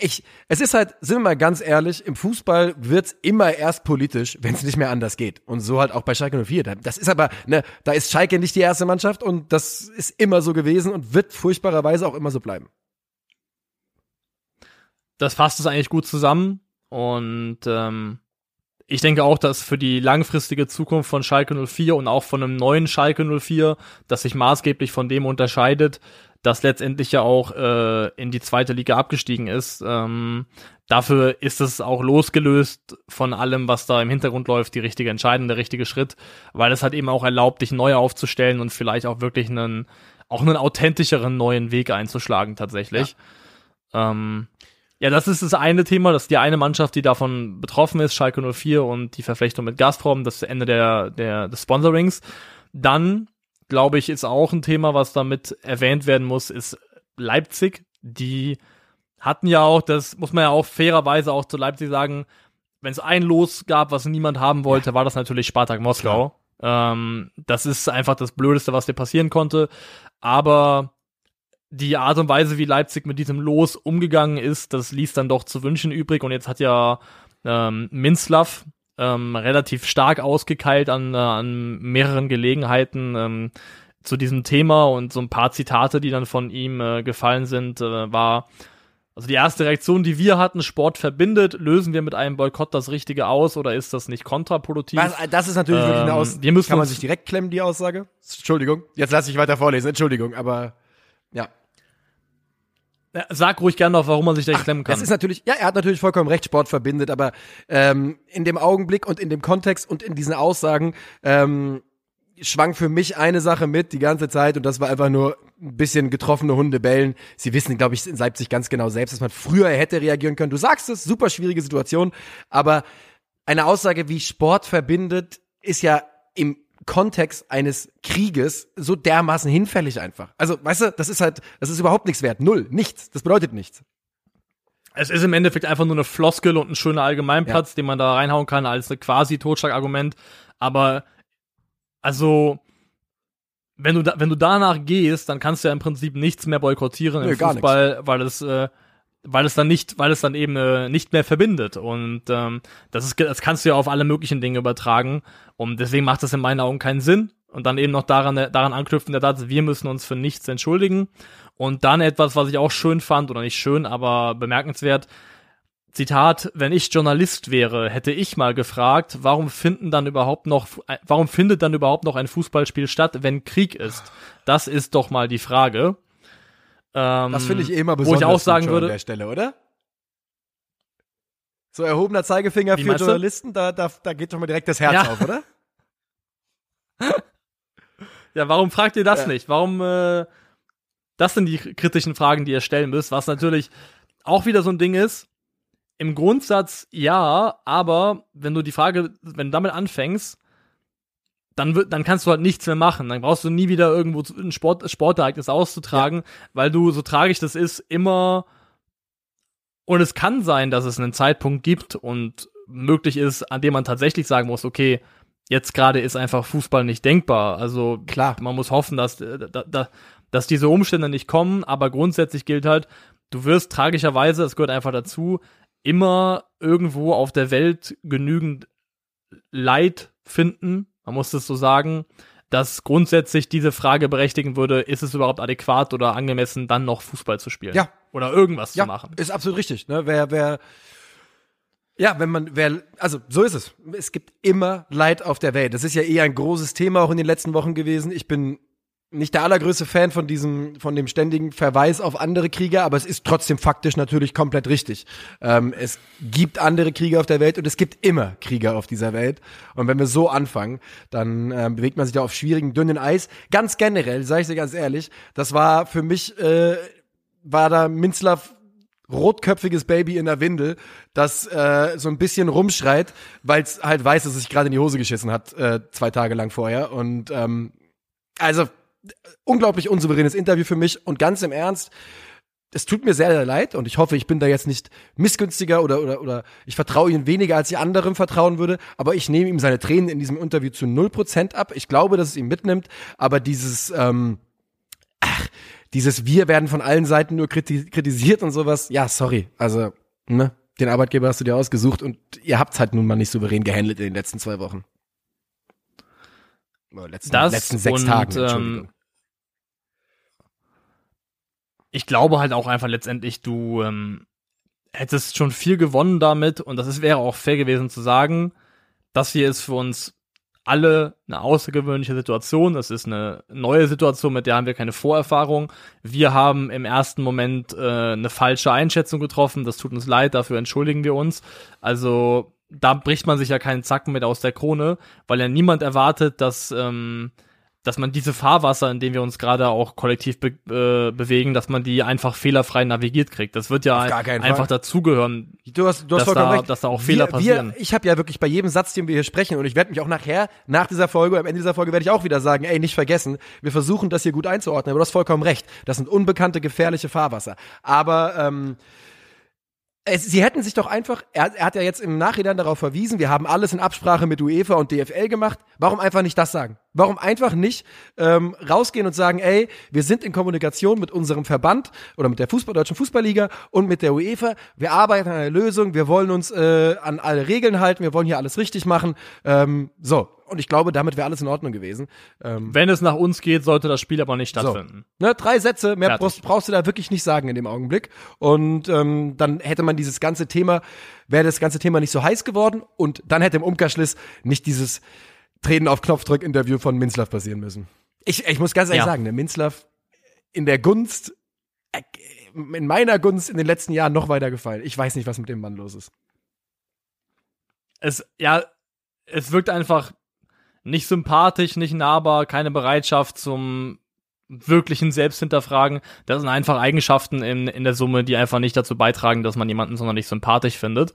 ich, es ist halt, sind wir mal ganz ehrlich, im Fußball wird's immer erst politisch, wenn es nicht mehr anders geht. Und so halt auch bei Schalke 04. Das ist aber, ne, da ist Schalke nicht die erste Mannschaft und das ist immer so gewesen und wird furchtbarerweise auch immer so bleiben. Das fasst es eigentlich gut zusammen und ähm, ich denke auch, dass für die langfristige Zukunft von Schalke 04 und auch von einem neuen Schalke 04, das sich maßgeblich von dem unterscheidet, das letztendlich ja auch äh, in die zweite Liga abgestiegen ist. Ähm, dafür ist es auch losgelöst von allem, was da im Hintergrund läuft, die richtige Entscheidung, der richtige Schritt, weil es hat eben auch erlaubt, dich neu aufzustellen und vielleicht auch wirklich einen, auch einen authentischeren neuen Weg einzuschlagen tatsächlich. Ja. Ähm, ja, das ist das eine Thema, das ist die eine Mannschaft, die davon betroffen ist, Schalke 04 und die Verflechtung mit Gazprom, das Ende der, der, des Sponsorings. Dann glaube ich, ist auch ein Thema, was damit erwähnt werden muss, ist Leipzig. Die hatten ja auch, das muss man ja auch fairerweise auch zu Leipzig sagen, wenn es ein Los gab, was niemand haben wollte, ja. war das natürlich Spartak Moskau. Ähm, das ist einfach das Blödeste, was dir passieren konnte. Aber die Art und Weise, wie Leipzig mit diesem Los umgegangen ist, das ließ dann doch zu wünschen übrig. Und jetzt hat ja ähm, Minslav, ähm, relativ stark ausgekeilt an, äh, an mehreren Gelegenheiten ähm, zu diesem Thema und so ein paar Zitate, die dann von ihm äh, gefallen sind, äh, war also die erste Reaktion, die wir hatten, Sport verbindet, lösen wir mit einem Boykott das Richtige aus oder ist das nicht kontraproduktiv? Was, das ist natürlich ähm, wirklich eine ähm, Aussage. Kann man sich direkt klemmen, die Aussage? Entschuldigung, jetzt lasse ich weiter vorlesen, Entschuldigung, aber. Sag ruhig gerne noch, warum man sich da klemmen kann. Das ist natürlich, ja, er hat natürlich vollkommen recht, Sport verbindet, aber ähm, in dem Augenblick und in dem Kontext und in diesen Aussagen ähm, schwang für mich eine Sache mit die ganze Zeit und das war einfach nur ein bisschen getroffene Hunde bellen. Sie wissen, glaube ich, in Leipzig ganz genau selbst, dass man früher hätte reagieren können. Du sagst es, super schwierige Situation, aber eine Aussage wie Sport verbindet ist ja im Kontext eines Krieges so dermaßen hinfällig einfach. Also, weißt du, das ist halt, das ist überhaupt nichts wert. Null. Nichts. Das bedeutet nichts. Es ist im Endeffekt einfach nur eine Floskel und ein schöner Allgemeinplatz, ja. den man da reinhauen kann als quasi Totschlagargument. Aber, also, wenn du da, wenn du danach gehst, dann kannst du ja im Prinzip nichts mehr boykottieren Nö, im Fußball, weil es, äh, weil es dann nicht, weil es dann eben äh, nicht mehr verbindet. Und ähm, das ist, das kannst du ja auf alle möglichen Dinge übertragen. Und deswegen macht das in meinen Augen keinen Sinn. Und dann eben noch daran, daran anknüpfen, der Tatsache, wir müssen uns für nichts entschuldigen. Und dann etwas, was ich auch schön fand, oder nicht schön, aber bemerkenswert, Zitat, wenn ich Journalist wäre, hätte ich mal gefragt, warum finden dann überhaupt noch, warum findet dann überhaupt noch ein Fußballspiel statt, wenn Krieg ist? Das ist doch mal die Frage. Ähm, das finde ich eh immer besonders wo ich auch sagen würde, an der Stelle, oder? So erhobener Zeigefinger für Journalisten, da, da, da geht doch mal direkt das Herz ja. auf, oder? ja, warum fragt ihr das ja. nicht? Warum, äh, das sind die kritischen Fragen, die ihr stellen müsst, was natürlich auch wieder so ein Ding ist. Im Grundsatz ja, aber wenn du die Frage, wenn du damit anfängst, dann, wird, dann kannst du halt nichts mehr machen. Dann brauchst du nie wieder irgendwo ein Sport, Sportereignis auszutragen, ja. weil du, so tragisch das ist, immer und es kann sein, dass es einen Zeitpunkt gibt und möglich ist, an dem man tatsächlich sagen muss, okay, jetzt gerade ist einfach Fußball nicht denkbar. Also klar, man muss hoffen, dass, äh, dass, dass diese Umstände nicht kommen, aber grundsätzlich gilt halt, du wirst tragischerweise, es gehört einfach dazu, immer irgendwo auf der Welt genügend Leid finden, man muss es so sagen, dass grundsätzlich diese Frage berechtigen würde, ist es überhaupt adäquat oder angemessen, dann noch Fußball zu spielen? Ja. Oder irgendwas ja, zu machen. Ist absolut richtig. Ne? Wer, wer, ja, wenn man, wer, also so ist es. Es gibt immer Leid auf der Welt. Das ist ja eh ein großes Thema auch in den letzten Wochen gewesen. Ich bin nicht der allergrößte Fan von diesem, von dem ständigen Verweis auf andere Kriege, aber es ist trotzdem faktisch natürlich komplett richtig. Ähm, es gibt andere Kriege auf der Welt und es gibt immer Kriege auf dieser Welt. Und wenn wir so anfangen, dann äh, bewegt man sich da auf schwierigen, dünnen Eis. Ganz generell, sage ich dir ganz ehrlich, das war für mich, äh, war da Minzlaff rotköpfiges Baby in der Windel, das äh, so ein bisschen rumschreit, weil es halt weiß, dass es sich gerade in die Hose geschissen hat, äh, zwei Tage lang vorher. Und ähm, also unglaublich unsouveränes Interview für mich. Und ganz im Ernst, es tut mir sehr, sehr leid. Und ich hoffe, ich bin da jetzt nicht missgünstiger oder, oder, oder ich vertraue ihm weniger, als ich anderen vertrauen würde, aber ich nehme ihm seine Tränen in diesem Interview zu 0% ab. Ich glaube, dass es ihm mitnimmt, aber dieses, ähm, ach, dieses Wir werden von allen Seiten nur kritisiert und sowas, ja, sorry, also, ne, den Arbeitgeber hast du dir ausgesucht und ihr habt's halt nun mal nicht souverän gehandelt in den letzten zwei Wochen. Letzten, das letzten sechs und, Tagen, Entschuldigung. Ähm, ich glaube halt auch einfach letztendlich, du ähm, hättest schon viel gewonnen damit und das ist, wäre auch fair gewesen zu sagen, das hier ist für uns alle eine außergewöhnliche Situation. Das ist eine neue Situation, mit der haben wir keine Vorerfahrung. Wir haben im ersten Moment äh, eine falsche Einschätzung getroffen. Das tut uns leid, dafür entschuldigen wir uns. Also da bricht man sich ja keinen Zacken mit aus der Krone, weil ja niemand erwartet, dass ähm, dass man diese Fahrwasser, in denen wir uns gerade auch kollektiv be äh, bewegen, dass man die einfach fehlerfrei navigiert kriegt. Das wird ja einfach dazugehören. Du hast, du hast vollkommen da, recht. Dass da auch Fehler wir, passieren. Wir, ich habe ja wirklich bei jedem Satz, den wir hier sprechen, und ich werde mich auch nachher, nach dieser Folge, am Ende dieser Folge werde ich auch wieder sagen, ey, nicht vergessen, wir versuchen das hier gut einzuordnen, aber du hast vollkommen recht. Das sind unbekannte, gefährliche Fahrwasser. Aber ähm, es, sie hätten sich doch einfach, er, er, hat ja jetzt im Nachhinein darauf verwiesen, wir haben alles in Absprache mit UEFA und DFL gemacht. Warum einfach nicht das sagen? Warum einfach nicht ähm, rausgehen und sagen, ey, wir sind in Kommunikation mit unserem Verband oder mit der Fußball, Deutschen Fußballliga und mit der UEFA. Wir arbeiten an einer Lösung, wir wollen uns äh, an alle Regeln halten, wir wollen hier alles richtig machen. Ähm, so, und ich glaube, damit wäre alles in Ordnung gewesen. Ähm, Wenn es nach uns geht, sollte das Spiel aber nicht stattfinden. So. Ne, drei Sätze, mehr brauchst, brauchst, du da wirklich nicht sagen in dem Augenblick. Und ähm, dann hätte man dieses ganze Thema, wäre das ganze Thema nicht so heiß geworden und dann hätte im Umkehrschluss nicht dieses Treten auf Knopfdrück-Interview von Minzlaff passieren müssen. Ich, ich muss ganz ehrlich ja. sagen, der Minzlaff in der Gunst, äh, in meiner Gunst in den letzten Jahren noch weiter gefallen. Ich weiß nicht, was mit dem Mann los ist. Es, ja, es wirkt einfach nicht sympathisch, nicht nahbar, keine Bereitschaft zum wirklichen Selbsthinterfragen. Das sind einfach Eigenschaften in, in der Summe, die einfach nicht dazu beitragen, dass man jemanden sonderlich sympathisch findet.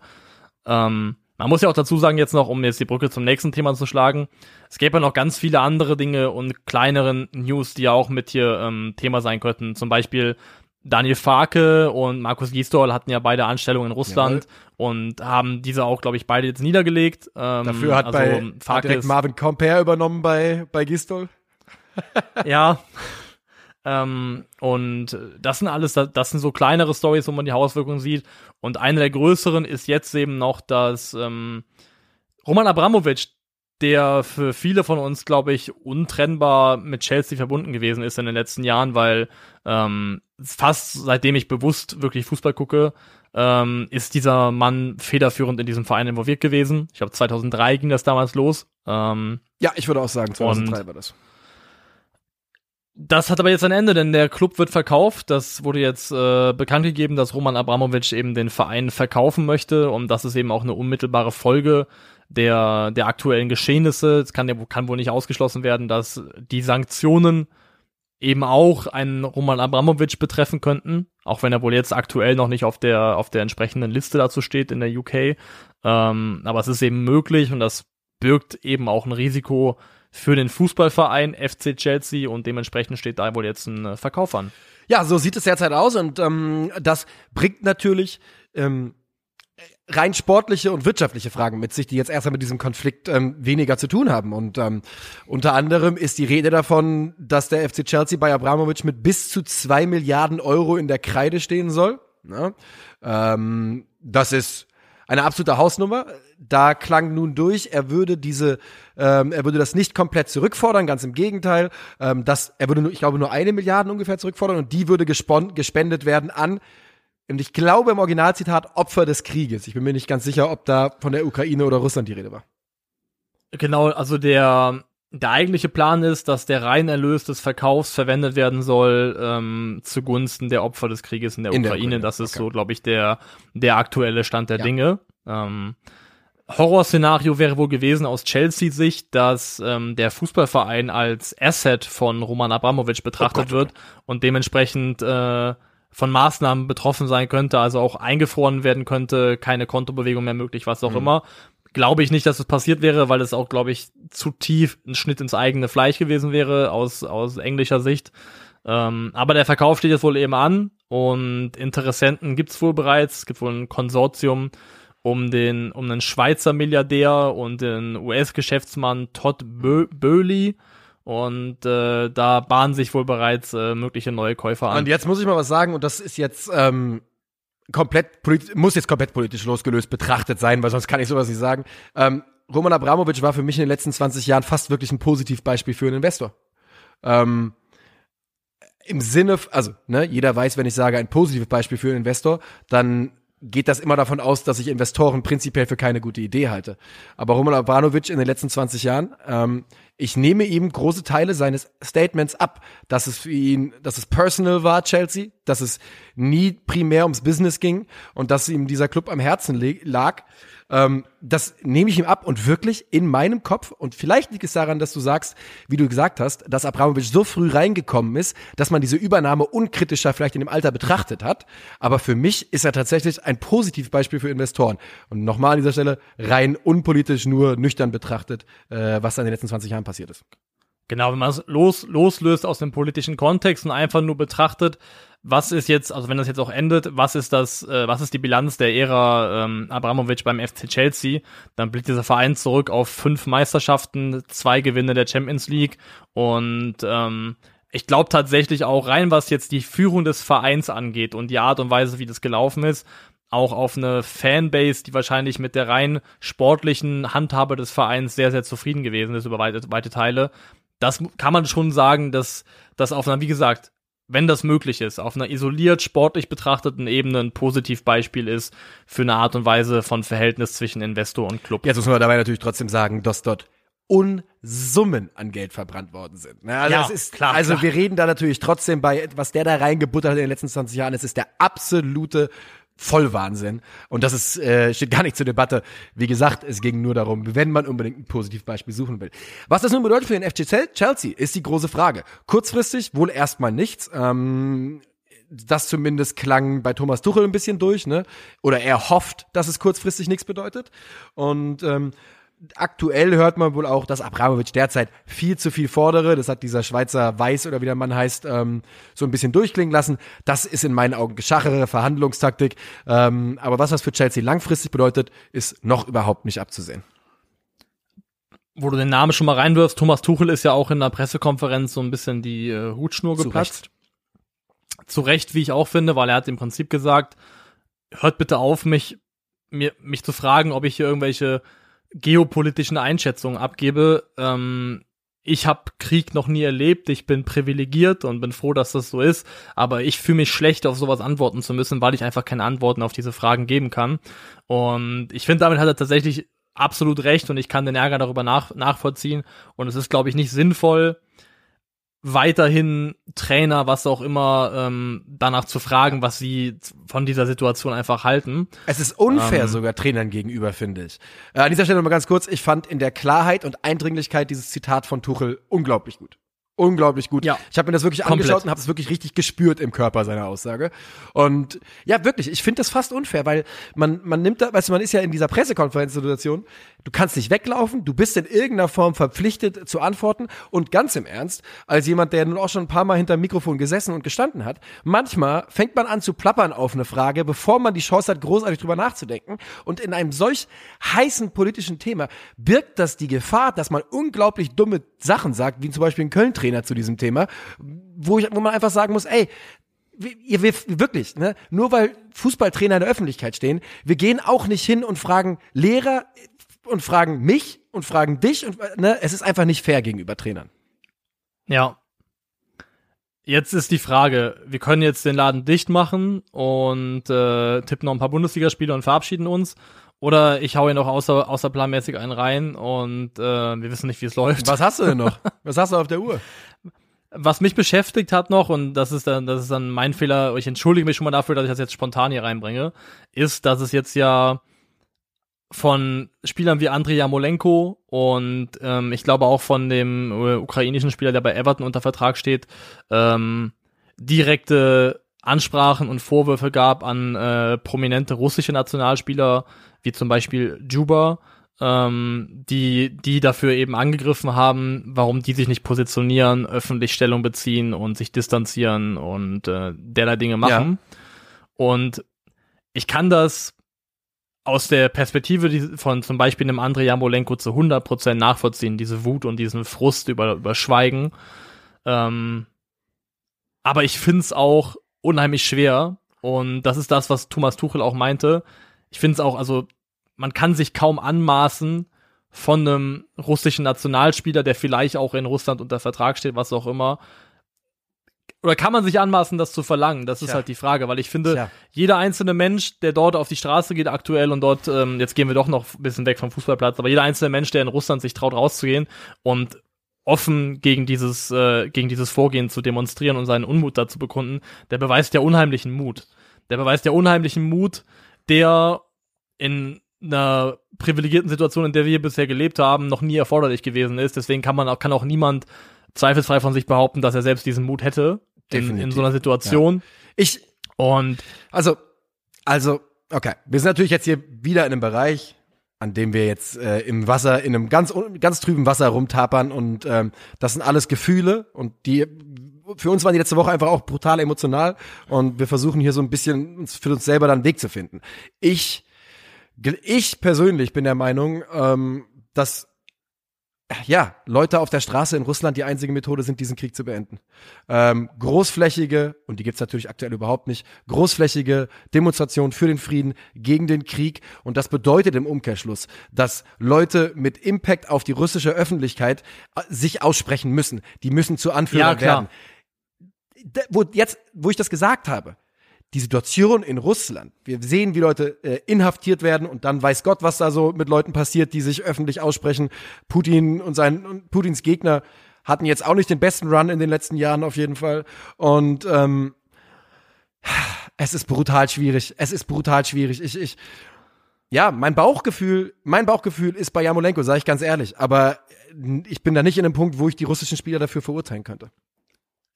Ähm, man muss ja auch dazu sagen, jetzt noch, um jetzt die Brücke zum nächsten Thema zu schlagen, es gäbe ja noch ganz viele andere Dinge und kleineren News, die ja auch mit hier ähm, Thema sein könnten. Zum Beispiel Daniel Farke und Markus Gisdol hatten ja beide Anstellungen in Russland Jawohl. und haben diese auch, glaube ich, beide jetzt niedergelegt. Ähm, Dafür hat, also bei, Farke direkt Marvin Comper übernommen bei, bei Gisdol. ja. ähm, und das sind alles, das sind so kleinere Stories, wo man die Auswirkungen sieht. Und eine der größeren ist jetzt eben noch, dass ähm, Roman Abramowitsch der für viele von uns, glaube ich, untrennbar mit Chelsea verbunden gewesen ist in den letzten Jahren, weil ähm, fast seitdem ich bewusst wirklich Fußball gucke, ähm, ist dieser Mann federführend in diesem Verein involviert gewesen. Ich glaube, 2003 ging das damals los. Ähm, ja, ich würde auch sagen, 2003 war das. Das hat aber jetzt ein Ende, denn der Club wird verkauft. Das wurde jetzt äh, bekannt gegeben, dass Roman Abramovic eben den Verein verkaufen möchte und das ist eben auch eine unmittelbare Folge der, der aktuellen Geschehnisse. Es kann, kann wohl nicht ausgeschlossen werden, dass die Sanktionen eben auch einen Roman Abramovic betreffen könnten, auch wenn er wohl jetzt aktuell noch nicht auf der, auf der entsprechenden Liste dazu steht in der UK. Ähm, aber es ist eben möglich und das birgt eben auch ein Risiko für den Fußballverein FC Chelsea und dementsprechend steht da wohl jetzt ein äh, Verkauf an. Ja, so sieht es derzeit aus und ähm, das bringt natürlich ähm, rein sportliche und wirtschaftliche Fragen mit sich, die jetzt erstmal mit diesem Konflikt ähm, weniger zu tun haben. Und ähm, unter anderem ist die Rede davon, dass der FC Chelsea bei Abramovic mit bis zu zwei Milliarden Euro in der Kreide stehen soll. Ja? Ähm, das ist eine absolute Hausnummer. Da klang nun durch, er würde diese, ähm, er würde das nicht komplett zurückfordern, ganz im Gegenteil. Ähm, das, er würde nur, ich glaube, nur eine Milliarde ungefähr zurückfordern und die würde gespendet werden an und ich glaube im Originalzitat Opfer des Krieges. Ich bin mir nicht ganz sicher, ob da von der Ukraine oder Russland die Rede war. Genau, also der, der eigentliche Plan ist, dass der Reinerlös des Verkaufs verwendet werden soll ähm, zugunsten der Opfer des Krieges in der, in Ukraine. der Ukraine. Das ist okay. so, glaube ich, der, der aktuelle Stand der ja. Dinge. Ähm, Horrorszenario wäre wohl gewesen aus Chelsea-Sicht, dass ähm, der Fußballverein als Asset von Roman Abramovic betrachtet oh Gott, wird und dementsprechend äh, von Maßnahmen betroffen sein könnte, also auch eingefroren werden könnte, keine Kontobewegung mehr möglich, was auch mhm. immer. Glaube ich nicht, dass es passiert wäre, weil es auch, glaube ich, zu tief ein Schnitt ins eigene Fleisch gewesen wäre, aus, aus englischer Sicht. Ähm, aber der Verkauf steht jetzt wohl eben an und Interessenten gibt's wohl bereits. Es gibt wohl ein Konsortium um den, um einen Schweizer Milliardär und den US-Geschäftsmann Todd Bö Böhli und äh, da bahnen sich wohl bereits äh, mögliche neue Käufer an. Und jetzt muss ich mal was sagen, und das ist jetzt ähm, komplett muss jetzt komplett politisch losgelöst betrachtet sein, weil sonst kann ich sowas nicht sagen. Ähm, Roman Abramovic war für mich in den letzten 20 Jahren fast wirklich ein Positivbeispiel für einen Investor. Ähm, Im Sinne, also, ne, jeder weiß, wenn ich sage, ein positives Beispiel für einen Investor, dann geht das immer davon aus, dass ich Investoren prinzipiell für keine gute Idee halte. Aber Roman Abramovic in den letzten 20 Jahren, ähm, ich nehme ihm große Teile seines Statements ab, dass es für ihn, dass es personal war, Chelsea, dass es nie primär ums Business ging. Und dass ihm dieser Club am Herzen lag. Ähm, das nehme ich ihm ab und wirklich in meinem Kopf, und vielleicht liegt es daran, dass du sagst, wie du gesagt hast, dass Abramovic so früh reingekommen ist, dass man diese Übernahme unkritischer vielleicht in dem Alter betrachtet hat. Aber für mich ist er tatsächlich ein Positivbeispiel für Investoren. Und nochmal an dieser Stelle, rein unpolitisch, nur nüchtern betrachtet, äh, was da in den letzten 20 Jahren passiert ist. Genau, wenn man es los, loslöst aus dem politischen Kontext und einfach nur betrachtet, was ist jetzt, also wenn das jetzt auch endet, was ist das, äh, was ist die Bilanz der Ära ähm, Abramovic beim FC Chelsea? Dann blickt dieser Verein zurück auf fünf Meisterschaften, zwei Gewinne der Champions League und ähm, ich glaube tatsächlich auch rein, was jetzt die Führung des Vereins angeht und die Art und Weise, wie das gelaufen ist, auch auf eine Fanbase, die wahrscheinlich mit der rein sportlichen Handhabe des Vereins sehr, sehr zufrieden gewesen ist über weite, weite Teile das kann man schon sagen, dass das auf einer, wie gesagt, wenn das möglich ist, auf einer isoliert sportlich betrachteten Ebene ein Positivbeispiel ist für eine Art und Weise von Verhältnis zwischen Investor und Club. Jetzt muss man dabei natürlich trotzdem sagen, dass dort Unsummen an Geld verbrannt worden sind. Ne? Also ja, das ist klar. Also klar. wir reden da natürlich trotzdem bei, was der da reingebuttert hat in den letzten 20 Jahren, es ist der absolute Vollwahnsinn. Und das ist, äh, steht gar nicht zur Debatte. Wie gesagt, es ging nur darum, wenn man unbedingt ein Positivbeispiel suchen will. Was das nun bedeutet für den FC Chelsea, ist die große Frage. Kurzfristig wohl erstmal nichts. Ähm, das zumindest klang bei Thomas Tuchel ein bisschen durch, ne? Oder er hofft, dass es kurzfristig nichts bedeutet. Und ähm, aktuell hört man wohl auch, dass Abramovic derzeit viel zu viel fordere. Das hat dieser Schweizer Weiß oder wie der Mann heißt, ähm, so ein bisschen durchklingen lassen. Das ist in meinen Augen geschachere Verhandlungstaktik. Ähm, aber was das für Chelsea langfristig bedeutet, ist noch überhaupt nicht abzusehen. Wo du den Namen schon mal reinwirfst, Thomas Tuchel ist ja auch in der Pressekonferenz so ein bisschen die äh, Hutschnur geplatzt. Zu Recht. Zu Recht, wie ich auch finde, weil er hat im Prinzip gesagt, hört bitte auf, mich, mir, mich zu fragen, ob ich hier irgendwelche geopolitischen Einschätzungen abgebe. Ähm, ich habe Krieg noch nie erlebt, ich bin privilegiert und bin froh, dass das so ist, aber ich fühle mich schlecht, auf sowas antworten zu müssen, weil ich einfach keine Antworten auf diese Fragen geben kann. Und ich finde, damit hat er tatsächlich absolut recht und ich kann den Ärger darüber nach, nachvollziehen. Und es ist, glaube ich, nicht sinnvoll, weiterhin Trainer, was auch immer, ähm, danach zu fragen, was sie von dieser Situation einfach halten. Es ist unfair ähm, sogar Trainern gegenüber, finde ich. Äh, an dieser Stelle nochmal ganz kurz, ich fand in der Klarheit und Eindringlichkeit dieses Zitat von Tuchel unglaublich gut unglaublich gut. Ja. Ich habe mir das wirklich Komplett. angeschaut und habe es wirklich richtig gespürt im Körper seiner Aussage. Und ja, wirklich, ich finde das fast unfair, weil man man nimmt da, weißt du, man ist ja in dieser Pressekonferenzsituation, du kannst nicht weglaufen, du bist in irgendeiner Form verpflichtet zu antworten und ganz im Ernst, als jemand, der nun auch schon ein paar Mal hinter dem Mikrofon gesessen und gestanden hat, manchmal fängt man an zu plappern auf eine Frage, bevor man die Chance hat, großartig drüber nachzudenken und in einem solch heißen politischen Thema birgt das die Gefahr, dass man unglaublich dumme Sachen sagt, wie zum Beispiel ein Köln-Trainer zu diesem Thema, wo, ich, wo man einfach sagen muss, ey, ihr wirklich, ne? Nur weil Fußballtrainer in der Öffentlichkeit stehen, wir gehen auch nicht hin und fragen Lehrer und fragen mich und fragen dich und ne, es ist einfach nicht fair gegenüber Trainern. Ja. Jetzt ist die Frage, wir können jetzt den Laden dicht machen und äh, tippen noch ein paar Bundesligaspiele und verabschieden uns oder ich hau hier noch außer, außerplanmäßig einen rein und äh, wir wissen nicht, wie es läuft. Was hast du denn noch? Was hast du auf der Uhr? Was mich beschäftigt hat noch, und das ist dann, das ist dann mein Fehler, ich entschuldige mich schon mal dafür, dass ich das jetzt spontan hier reinbringe, ist, dass es jetzt ja von Spielern wie Andrei Jamolenko und ähm, ich glaube auch von dem äh, ukrainischen Spieler, der bei Everton unter Vertrag steht, ähm, direkte Ansprachen und Vorwürfe gab an äh, prominente russische Nationalspieler, wie zum Beispiel Juba, ähm, die, die dafür eben angegriffen haben, warum die sich nicht positionieren, öffentlich Stellung beziehen und sich distanzieren und äh, derlei Dinge machen. Ja. Und ich kann das aus der Perspektive von zum Beispiel einem Andrei Jamolenko zu 100% nachvollziehen, diese Wut und diesen Frust über, über Schweigen. Ähm, aber ich find's auch unheimlich schwer und das ist das, was Thomas Tuchel auch meinte ich finde es auch, also man kann sich kaum anmaßen von einem russischen Nationalspieler, der vielleicht auch in Russland unter Vertrag steht, was auch immer. Oder kann man sich anmaßen, das zu verlangen? Das ist halt die Frage, weil ich finde, Tja. jeder einzelne Mensch, der dort auf die Straße geht aktuell und dort, ähm, jetzt gehen wir doch noch ein bisschen weg vom Fußballplatz, aber jeder einzelne Mensch, der in Russland sich traut rauszugehen und offen gegen dieses, äh, gegen dieses Vorgehen zu demonstrieren und seinen Unmut dazu bekunden, der beweist ja unheimlichen Mut. Der beweist ja unheimlichen Mut, der in einer privilegierten Situation, in der wir bisher gelebt haben, noch nie erforderlich gewesen ist. Deswegen kann man auch, kann auch niemand zweifelsfrei von sich behaupten, dass er selbst diesen Mut hätte in, in so einer Situation. Ja. Ich und also also okay, wir sind natürlich jetzt hier wieder in einem Bereich, an dem wir jetzt äh, im Wasser in einem ganz ganz trüben Wasser rumtapern und ähm, das sind alles Gefühle und die für uns waren die letzte Woche einfach auch brutal emotional und wir versuchen hier so ein bisschen für uns selber dann einen Weg zu finden. Ich, ich persönlich bin der Meinung, ähm, dass ja, Leute auf der Straße in Russland die einzige Methode sind, diesen Krieg zu beenden. Ähm, großflächige, und die gibt's natürlich aktuell überhaupt nicht, großflächige Demonstrationen für den Frieden, gegen den Krieg. Und das bedeutet im Umkehrschluss, dass Leute mit Impact auf die russische Öffentlichkeit äh, sich aussprechen müssen. Die müssen zu Anführern ja, werden wo jetzt, wo ich das gesagt habe, die Situation in Russland, wir sehen, wie Leute äh, inhaftiert werden und dann weiß Gott, was da so mit Leuten passiert, die sich öffentlich aussprechen. Putin und sein und Putins Gegner hatten jetzt auch nicht den besten Run in den letzten Jahren auf jeden Fall. Und ähm, es ist brutal schwierig. Es ist brutal schwierig. Ich, ich, ja, mein Bauchgefühl, mein Bauchgefühl ist bei Jamolenko, sage ich ganz ehrlich. Aber ich bin da nicht in einem Punkt, wo ich die russischen Spieler dafür verurteilen könnte.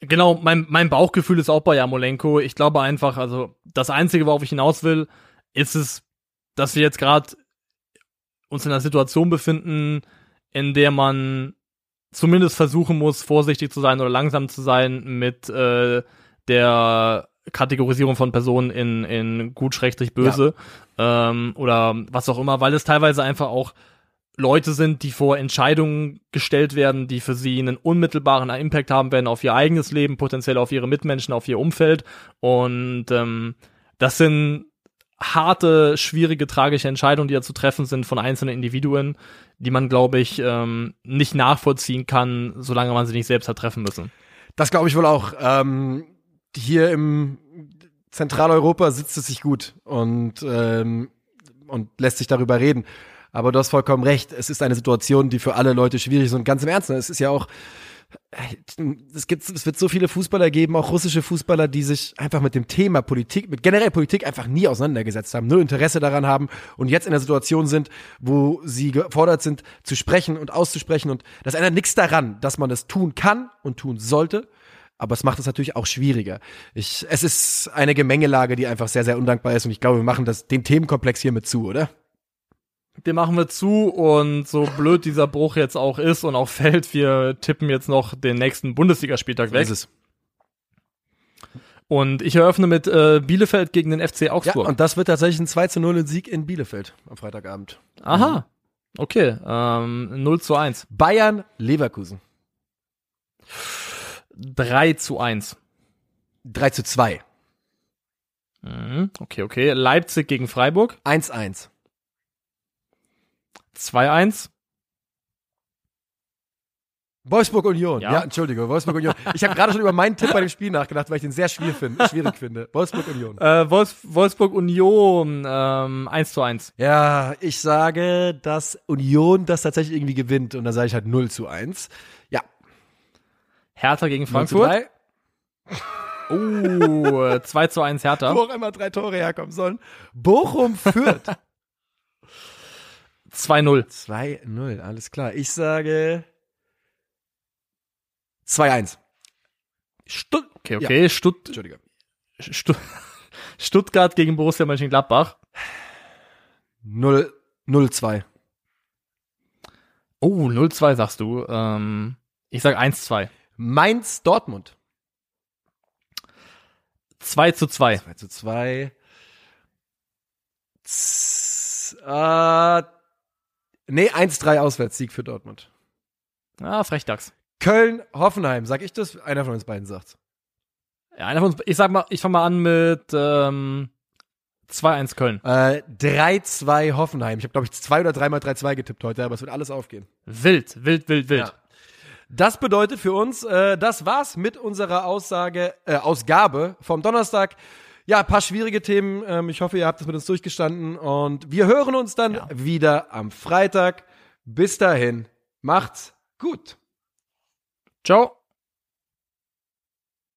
Genau, mein, mein Bauchgefühl ist auch bei Jamolenko. Ich glaube einfach, also das Einzige, worauf ich hinaus will, ist es, dass wir jetzt gerade uns in einer Situation befinden, in der man zumindest versuchen muss, vorsichtig zu sein oder langsam zu sein mit äh, der Kategorisierung von Personen in, in gut, schrägstrich, böse ja. ähm, oder was auch immer, weil es teilweise einfach auch Leute sind, die vor Entscheidungen gestellt werden, die für sie einen unmittelbaren Impact haben werden auf ihr eigenes Leben, potenziell auf ihre Mitmenschen, auf ihr Umfeld. Und ähm, das sind harte, schwierige, tragische Entscheidungen, die da zu treffen sind von einzelnen Individuen, die man, glaube ich, ähm, nicht nachvollziehen kann, solange man sie nicht selbst hat treffen müssen. Das glaube ich wohl auch. Ähm, hier im Zentraleuropa sitzt es sich gut und, ähm, und lässt sich darüber reden. Aber du hast vollkommen recht. Es ist eine Situation, die für alle Leute schwierig ist und ganz im Ernst. Es ist ja auch, es gibt, es wird so viele Fußballer geben, auch russische Fußballer, die sich einfach mit dem Thema Politik, mit generell Politik einfach nie auseinandergesetzt haben, null Interesse daran haben und jetzt in der Situation sind, wo sie gefordert sind, zu sprechen und auszusprechen. Und das ändert nichts daran, dass man das tun kann und tun sollte. Aber es macht es natürlich auch schwieriger. Ich, es ist eine Gemengelage, die einfach sehr, sehr undankbar ist. Und ich glaube, wir machen das, den Themenkomplex hiermit zu, oder? Den machen wir zu und so blöd dieser Bruch jetzt auch ist und auch fällt, wir tippen jetzt noch den nächsten Bundesligaspieltag weg. So ist es. Und ich eröffne mit äh, Bielefeld gegen den FC Augsburg. Ja, und das wird tatsächlich ein 2 zu 0 Sieg in Bielefeld am Freitagabend. Aha. Okay, ähm, 0 zu 1. Bayern, Leverkusen. 3 zu 1. 3 zu 2. Mhm, okay, okay. Leipzig gegen Freiburg. 1-1. 2-1. Wolfsburg Union. Ja. Ja, Entschuldige, Wolfsburg Union. Ich habe gerade schon über meinen Tipp bei dem Spiel nachgedacht, weil ich den sehr schwierig finde. Schwierig finde. Wolfsburg Union. Äh, Wolfs Wolfsburg Union ähm, 1 zu 1. Ja, ich sage, dass Union das tatsächlich irgendwie gewinnt und dann sage ich halt 0 zu 1. Ja. Hertha gegen 0 zu Frankfurt. 3. Uh, 2 zu 1 Hertha. Wo auch immer drei Tore herkommen sollen. Bochum führt. 2-0. 2-0, alles klar. Ich sage 2-1. Stutt okay, okay. Stutt Entschuldige. Stutt Stuttgart gegen Borussia Mönchengladbach. 0 0-2. Oh, 0-2 sagst du. Ähm, ich sag 1-2. Mainz Dortmund. 2 zu 2. 2 zu 2. Z äh, nee, 1-3 Auswärtssieg für Dortmund. Ah, Frechdachs. Köln, Hoffenheim, sag ich das? Einer von uns beiden sagt's. Ja, einer von uns, ich sag mal, ich fange mal an mit ähm, 2-1 Köln. Äh, 3-2 Hoffenheim. Ich habe, glaube ich, zwei oder dreimal 3-2 getippt heute, aber es wird alles aufgehen. Wild, wild, wild, wild. Ja. Das bedeutet für uns, äh, das war's mit unserer Aussage, äh, Ausgabe vom Donnerstag. Ja, ein paar schwierige Themen. Ähm, ich hoffe, ihr habt es mit uns durchgestanden und wir hören uns dann Ja. wieder am Freitag. Bis dahin, macht's gut. Ciao.